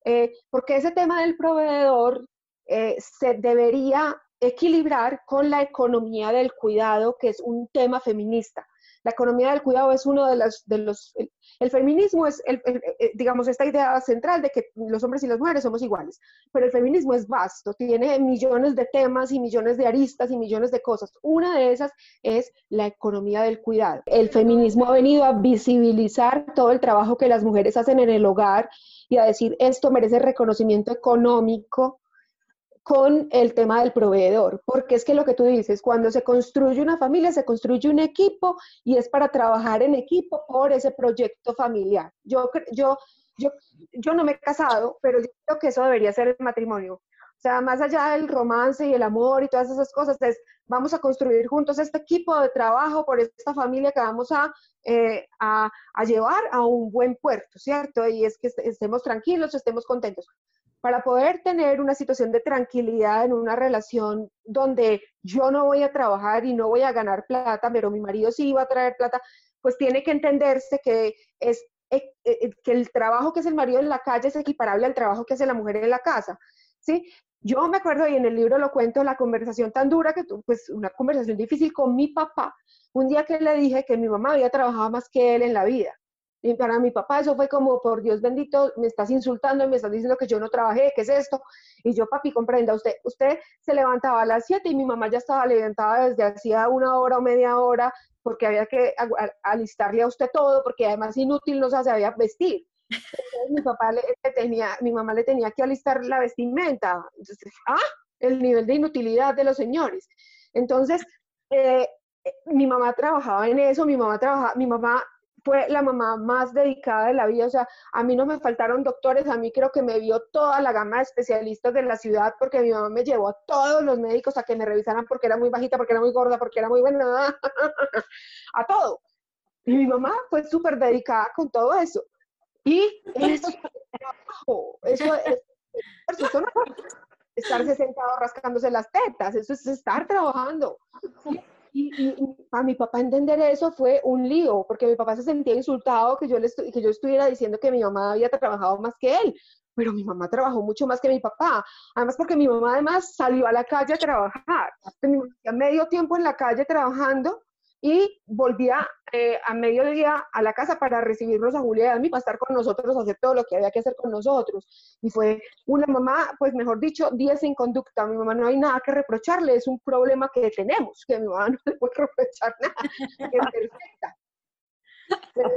Eh, porque ese tema del proveedor se debería equilibrar con la economía del cuidado, que es un tema feminista. La economía del cuidado es uno de, las, de los... El, feminismo es, el, eh, digamos, esta idea central de que los hombres y las mujeres somos iguales, pero el feminismo es vasto, tiene millones de temas y millones de aristas y millones de cosas. Una de esas es la economía del cuidado. El feminismo ha venido a visibilizar todo el trabajo que las mujeres hacen en el hogar y a decir esto merece reconocimiento económico con el tema del proveedor, porque es que lo que tú dices, cuando se construye una familia, se construye un equipo y es para trabajar en equipo por ese proyecto familiar. Yo, yo, yo, yo no me he casado, pero yo creo que eso debería ser el matrimonio. O sea, más allá del romance y el amor y todas esas cosas, es vamos a construir juntos este equipo de trabajo por esta familia que vamos a, eh, a, a llevar a un buen puerto, ¿cierto? Y es que estemos tranquilos, estemos contentos para poder tener una situación de tranquilidad en una relación donde yo no voy a trabajar y no voy a ganar plata, pero mi marido sí va a traer plata, pues tiene que entenderse que es eh, eh, que el trabajo que hace el marido en la calle es equiparable al trabajo que hace la mujer en la casa, ¿sí? Yo me acuerdo y en el libro lo cuento la conversación tan dura que pues una conversación difícil con mi papá, un día que le dije que mi mamá había trabajado más que él en la vida y para mi papá eso fue como, por Dios bendito, me estás insultando, me estás diciendo que yo no trabajé, ¿qué es esto? Y yo, papi, comprenda, usted, usted se levantaba a las 7 y mi mamá ya estaba levantada desde hacía una hora o media hora porque había que alistarle a usted todo, porque además inútil no se sabía vestir. Entonces, mi papá le, tenía, mi mamá le tenía que alistar la vestimenta. Entonces, ah, el nivel de inutilidad de los señores. Entonces, eh, eh, mi mamá trabajaba en eso, mi mamá trabajaba, mi mamá fue la mamá más dedicada de la vida, o sea, a mí no me faltaron doctores, a mí creo que me vio toda la gama de especialistas de la ciudad porque mi mamá me llevó a todos los médicos a que me revisaran porque era muy bajita, porque era muy gorda, porque era muy buena, a todo. Y mi mamá fue súper dedicada con todo eso. Y eso es eso es, eso no estarse sentado rascándose las tetas, eso es estar trabajando. Y, para mi papá entender eso fue un lío, porque mi papá se sentía insultado que yo, le que yo estuviera diciendo que mi mamá había trabajado más que él, pero mi mamá trabajó mucho más que mi papá. Además, porque mi mamá además salió a la calle a trabajar. Mi medio tiempo en la calle trabajando y volvía eh, a mediodía a la casa para recibirnos a Julia y a mí, para estar con nosotros, hacer todo lo que había que hacer con nosotros. Y fue una mamá, pues mejor dicho, 10 sin conducta. A mi mamá no hay nada que reprocharle, es un problema que tenemos, que mi mamá no le puede reprochar nada, es perfecta. Pero,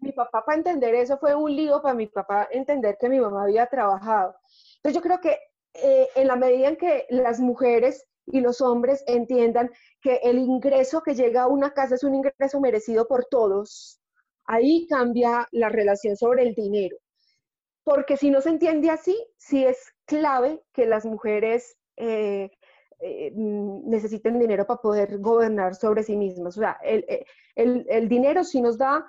mi papá para entender eso fue un lío para mi papá entender que mi mamá había trabajado. Entonces yo creo que eh, en la medida en que las mujeres y los hombres entiendan que el ingreso que llega a una casa es un ingreso merecido por todos, ahí cambia la relación sobre el dinero. Porque si no se entiende así, sí es clave que las mujeres eh, eh, necesiten dinero para poder gobernar sobre sí mismas. O sea, el, el, dinero sí nos da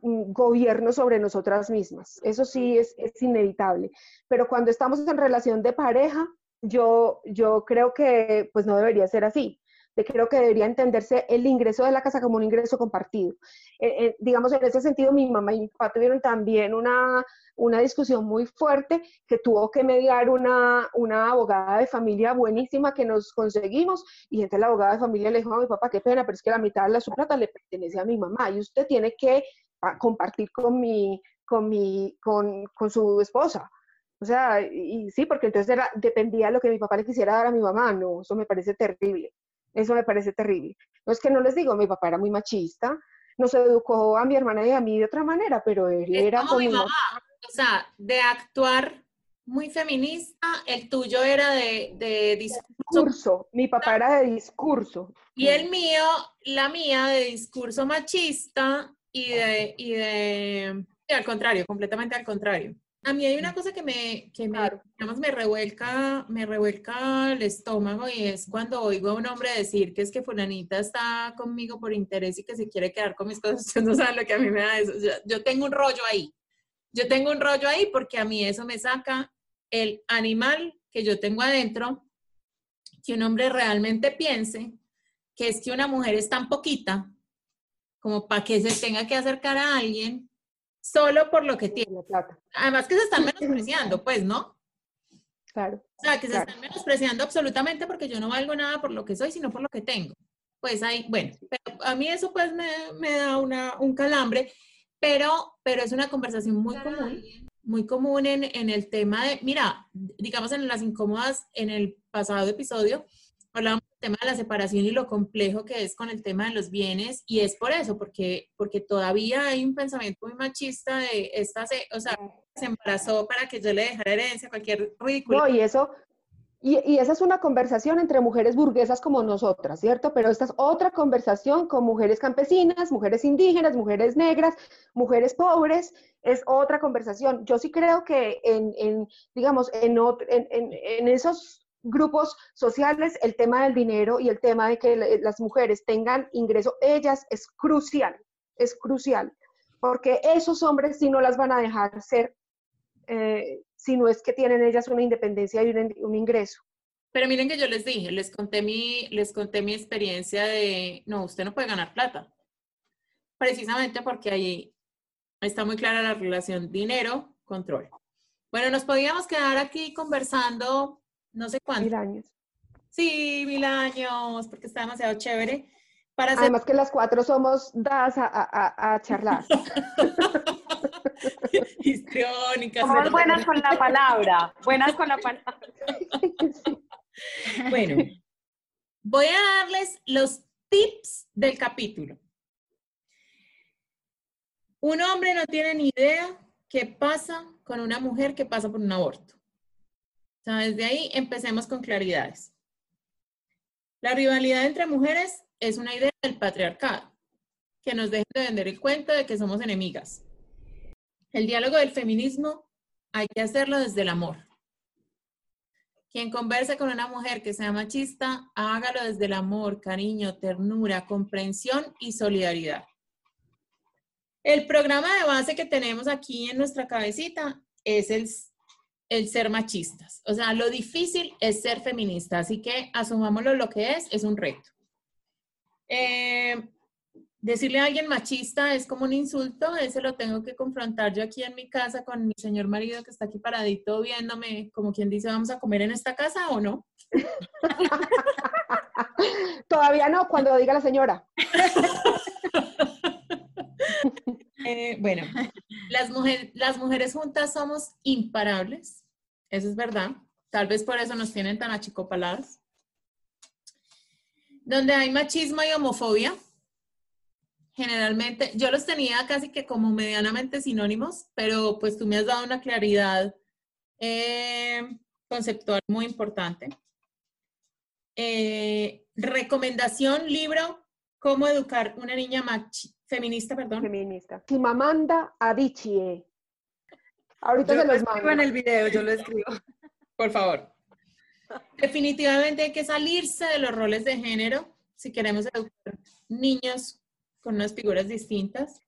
gobierno sobre nosotras mismas. Eso sí es, es, inevitable. Pero cuando estamos en relación de pareja, yo, yo creo que pues no debería ser así. creo que debería entenderse el ingreso de la casa como un ingreso compartido. Eh, eh, digamos, en ese sentido, mi mamá y mi papá tuvieron también una, una discusión muy fuerte que tuvo que mediar una, una abogada de familia buenísima que nos conseguimos y entonces la abogada de familia le dijo a mi papá, qué pena, pero es que la mitad de la su plata le pertenece a mi mamá y usted tiene que ah, compartir con mi, con mi, con, con su esposa. O sea, y, sí, porque entonces era, dependía de lo que mi papá le quisiera dar a mi mamá. No, eso me parece terrible. Eso me parece terrible. No es que no les digo, mi papá era muy machista, nos educó a mi hermana y a mí de otra manera, pero él era como mi mamá. O sea, de actuar muy feminista, el tuyo era de, de discurso. Mi papá era de discurso. Y el mío, la mía, de discurso machista y de, y de, y al contrario, completamente al contrario. A mí hay una cosa que me, que me, digamos, me revuelca, me revuelca el estómago y es cuando oigo a un hombre decir que es que fulanita está conmigo por interés y que se quiere quedar con mis cosas. Ustedes no saben lo que a mí me da eso. Yo, tengo un rollo ahí. Yo tengo un rollo ahí porque a mí eso me saca el animal que yo tengo adentro, que un hombre realmente piense que es que una mujer es tan poquita como para que se tenga que acercar a alguien solo por lo que tiene. Plata. Además que se están menospreciando, pues, ¿no? Claro. O sea, que se están menospreciando absolutamente porque yo no valgo nada por lo que soy, sino por lo que tengo. Pues ahí, bueno, pero a mí eso pues me, me da una, un calambre, pero, pero es una conversación muy común, muy común en, en el tema de, mira, digamos en las incómodas, en el pasado episodio, hablábamos tema de la separación y lo complejo que es con el tema de los bienes y es por eso, porque, porque todavía hay un pensamiento muy machista de esta, se, o sea, se embarazó para que yo le dejara herencia, cualquier ridículo. No, y eso, y, y, esa es una conversación entre mujeres burguesas como nosotras, ¿cierto? Pero esta es otra conversación con mujeres campesinas, mujeres indígenas, mujeres negras, mujeres pobres, es otra conversación. Yo sí creo que en, en digamos, en, en, en esos grupos sociales, el tema del dinero y el tema de que las mujeres tengan ingreso, ellas es crucial, es crucial, porque esos hombres sí no las van a dejar ser, eh, si no es que tienen ellas una independencia y un, ingreso. Pero miren que yo les dije, les conté mi, les conté mi experiencia de, no, usted no puede ganar plata, precisamente porque ahí está muy clara la relación dinero-control. Bueno, nos podíamos quedar aquí conversando no sé cuánto. Mil años. Sí, mil años, porque está demasiado chévere. Para Además que las cuatro somos dadas a, charlar. Histriónicas. Somos buenas con la palabra, buenas con la palabra. Bueno, voy a darles los tips del capítulo. Un hombre no tiene ni idea qué pasa con una mujer que pasa por un aborto desde ahí empecemos con claridades. La rivalidad entre mujeres es una idea del patriarcado, que nos dejen de vender el cuento de que somos enemigas. El diálogo del feminismo hay que hacerlo desde el amor. Quien converse con una mujer que sea machista, hágalo desde el amor, cariño, ternura, comprensión y solidaridad. El programa de base que tenemos aquí en nuestra cabecita es el, el ser machistas. O sea, lo difícil es ser feminista, así que asumámoslo lo que es, es un reto. Eh, decirle a alguien machista es como un insulto, ese lo tengo que confrontar yo aquí en mi casa con mi señor marido que está aquí paradito viéndome, como quien dice, vamos a comer en esta casa o no. Todavía no, cuando diga la señora. Eh, bueno, las, las mujeres juntas somos imparables, eso es verdad. Tal vez por eso nos tienen tan achicopaladas. Donde hay machismo y homofobia, generalmente, yo los tenía casi que como medianamente sinónimos, pero pues tú me has dado una claridad eh, conceptual muy importante. Eh, recomendación, libro, cómo educar una niña feminista, perdón. Feminista. Chimamanda Adichie. Ahorita se los mando. en el video, yo lo escribo. Por favor. Definitivamente hay que salirse de los roles de género si queremos educar niños con unas figuras distintas.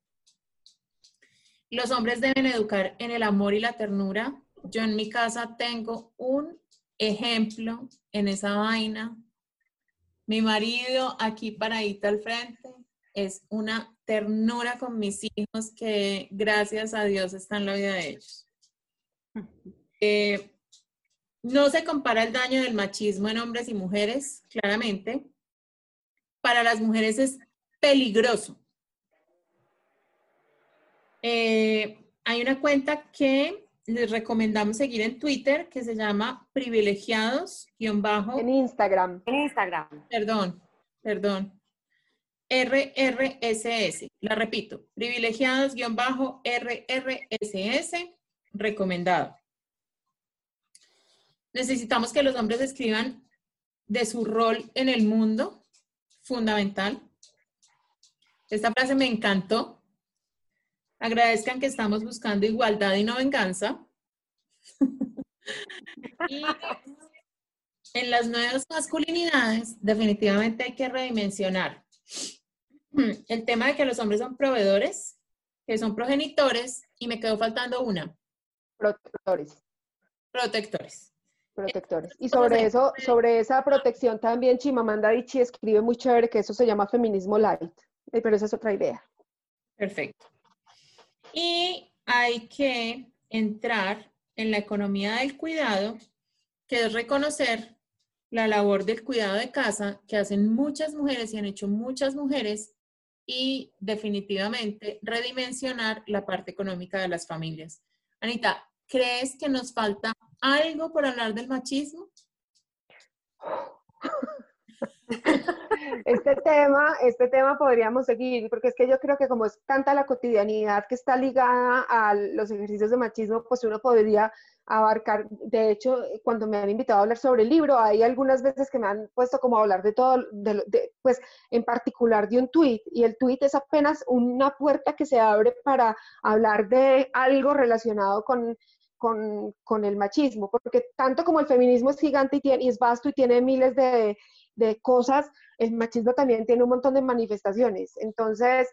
Los hombres deben educar en el amor y la ternura. Yo en mi casa tengo un ejemplo en esa vaina. Mi marido aquí paradito al frente es una ternura con mis hijos que gracias a Dios está en la vida de ellos. Eh, no se compara el daño del machismo en hombres y mujeres, claramente. Para las mujeres es peligroso. Eh, hay una cuenta que les recomendamos seguir en Twitter que se llama privilegiados bajo. En Instagram. En Instagram. Perdón, perdón. RRSS. La repito, privilegiados bajo RRSS recomendado. Necesitamos que los hombres escriban de su rol en el mundo, fundamental. Esta frase me encantó. Agradezcan que estamos buscando igualdad y no venganza. y en las nuevas masculinidades, definitivamente hay que redimensionar el tema de que los hombres son proveedores, que son progenitores, y me quedó faltando una. Protectores. Protectores. Protectores. Y sobre eso, sobre esa protección también Chimamanda Adichie escribe muy chévere que eso se llama feminismo light, eh, pero esa es otra idea. Perfecto. Y hay que entrar en la economía del cuidado, que es reconocer la labor del cuidado de casa que hacen muchas mujeres y han hecho muchas mujeres y definitivamente redimensionar la parte económica de las familias. Anita, ¿crees que nos falta algo por hablar del machismo? Este tema, este tema podríamos seguir, porque es que yo creo que como es tanta la cotidianidad que está ligada a los ejercicios de machismo, pues uno podría abarcar, de hecho, cuando me han invitado a hablar sobre el libro, hay algunas veces que me han puesto como a hablar de todo, de, pues en particular de un tuit, y el tuit es apenas una puerta que se abre para hablar de algo relacionado con con, el machismo, porque tanto como el feminismo es gigante y, tiene, y es vasto y tiene miles de, cosas, el machismo también tiene un montón de manifestaciones. Entonces,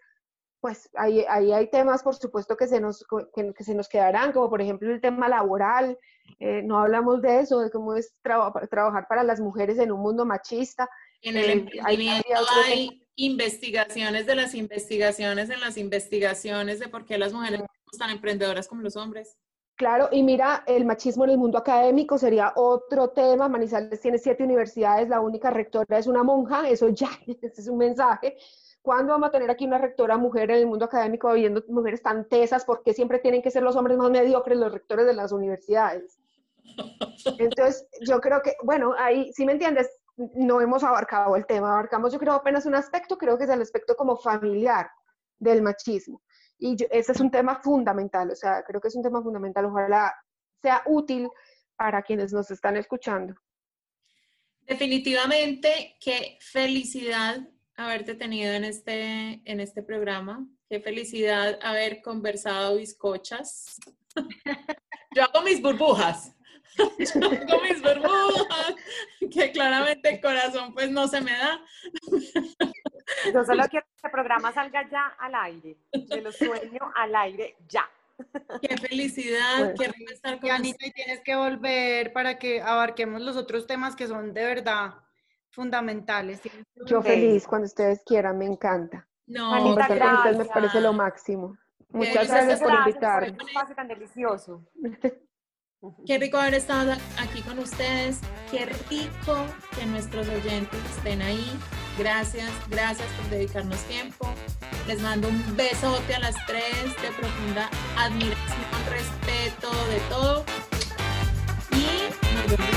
pues ahí, ahí hay temas, por supuesto, que se, nos, que, se nos quedarán, como por ejemplo el tema laboral. Eh, no hablamos de eso, de cómo es trabajar para las mujeres en un mundo machista. En el eh, emprendimiento hay, investigaciones de las investigaciones en las investigaciones de por qué las mujeres no son tan emprendedoras como los hombres. Claro, y mira, el machismo en el mundo académico sería otro tema. Manizales tiene siete universidades, la única rectora es una monja, eso ya ese es un mensaje. ¿Cuándo vamos a tener aquí una rectora mujer en el mundo académico viendo mujeres tan tesas? ¿Por qué siempre tienen que ser los hombres más mediocres los rectores de las universidades? Entonces, yo creo que, bueno, ahí, si me entiendes, no hemos abarcado el tema, abarcamos yo creo apenas un aspecto, creo que es el aspecto como familiar del machismo. Y ese es un tema fundamental, o sea, creo que es un tema fundamental. Ojalá sea útil para quienes nos están escuchando. Definitivamente, qué felicidad haberte tenido en este, en este programa. Qué felicidad haber conversado bizcochas. Yo hago mis burbujas. Yo hago mis burbujas, que claramente el corazón pues no se me da. Yo solo quiero que el programa salga ya al aire. De los sueños al aire ya. Qué felicidad, qué rico estar con Y Anita, y tienes que volver para que abarquemos los otros temas que son de verdad fundamentales. Yo feliz cuando ustedes quieran, me encanta. No, Anita, Conversar con ustedes me gracias. parece lo máximo. Muchas gracias por Gracias invitarme. este espacio tan delicioso. Qué rico haber estado aquí con ustedes. Qué rico que nuestros oyentes estén ahí. Gracias, gracias por dedicarnos tiempo. Les mando un besote a las tres de profunda admiración, respeto de todo. Y nos vemos.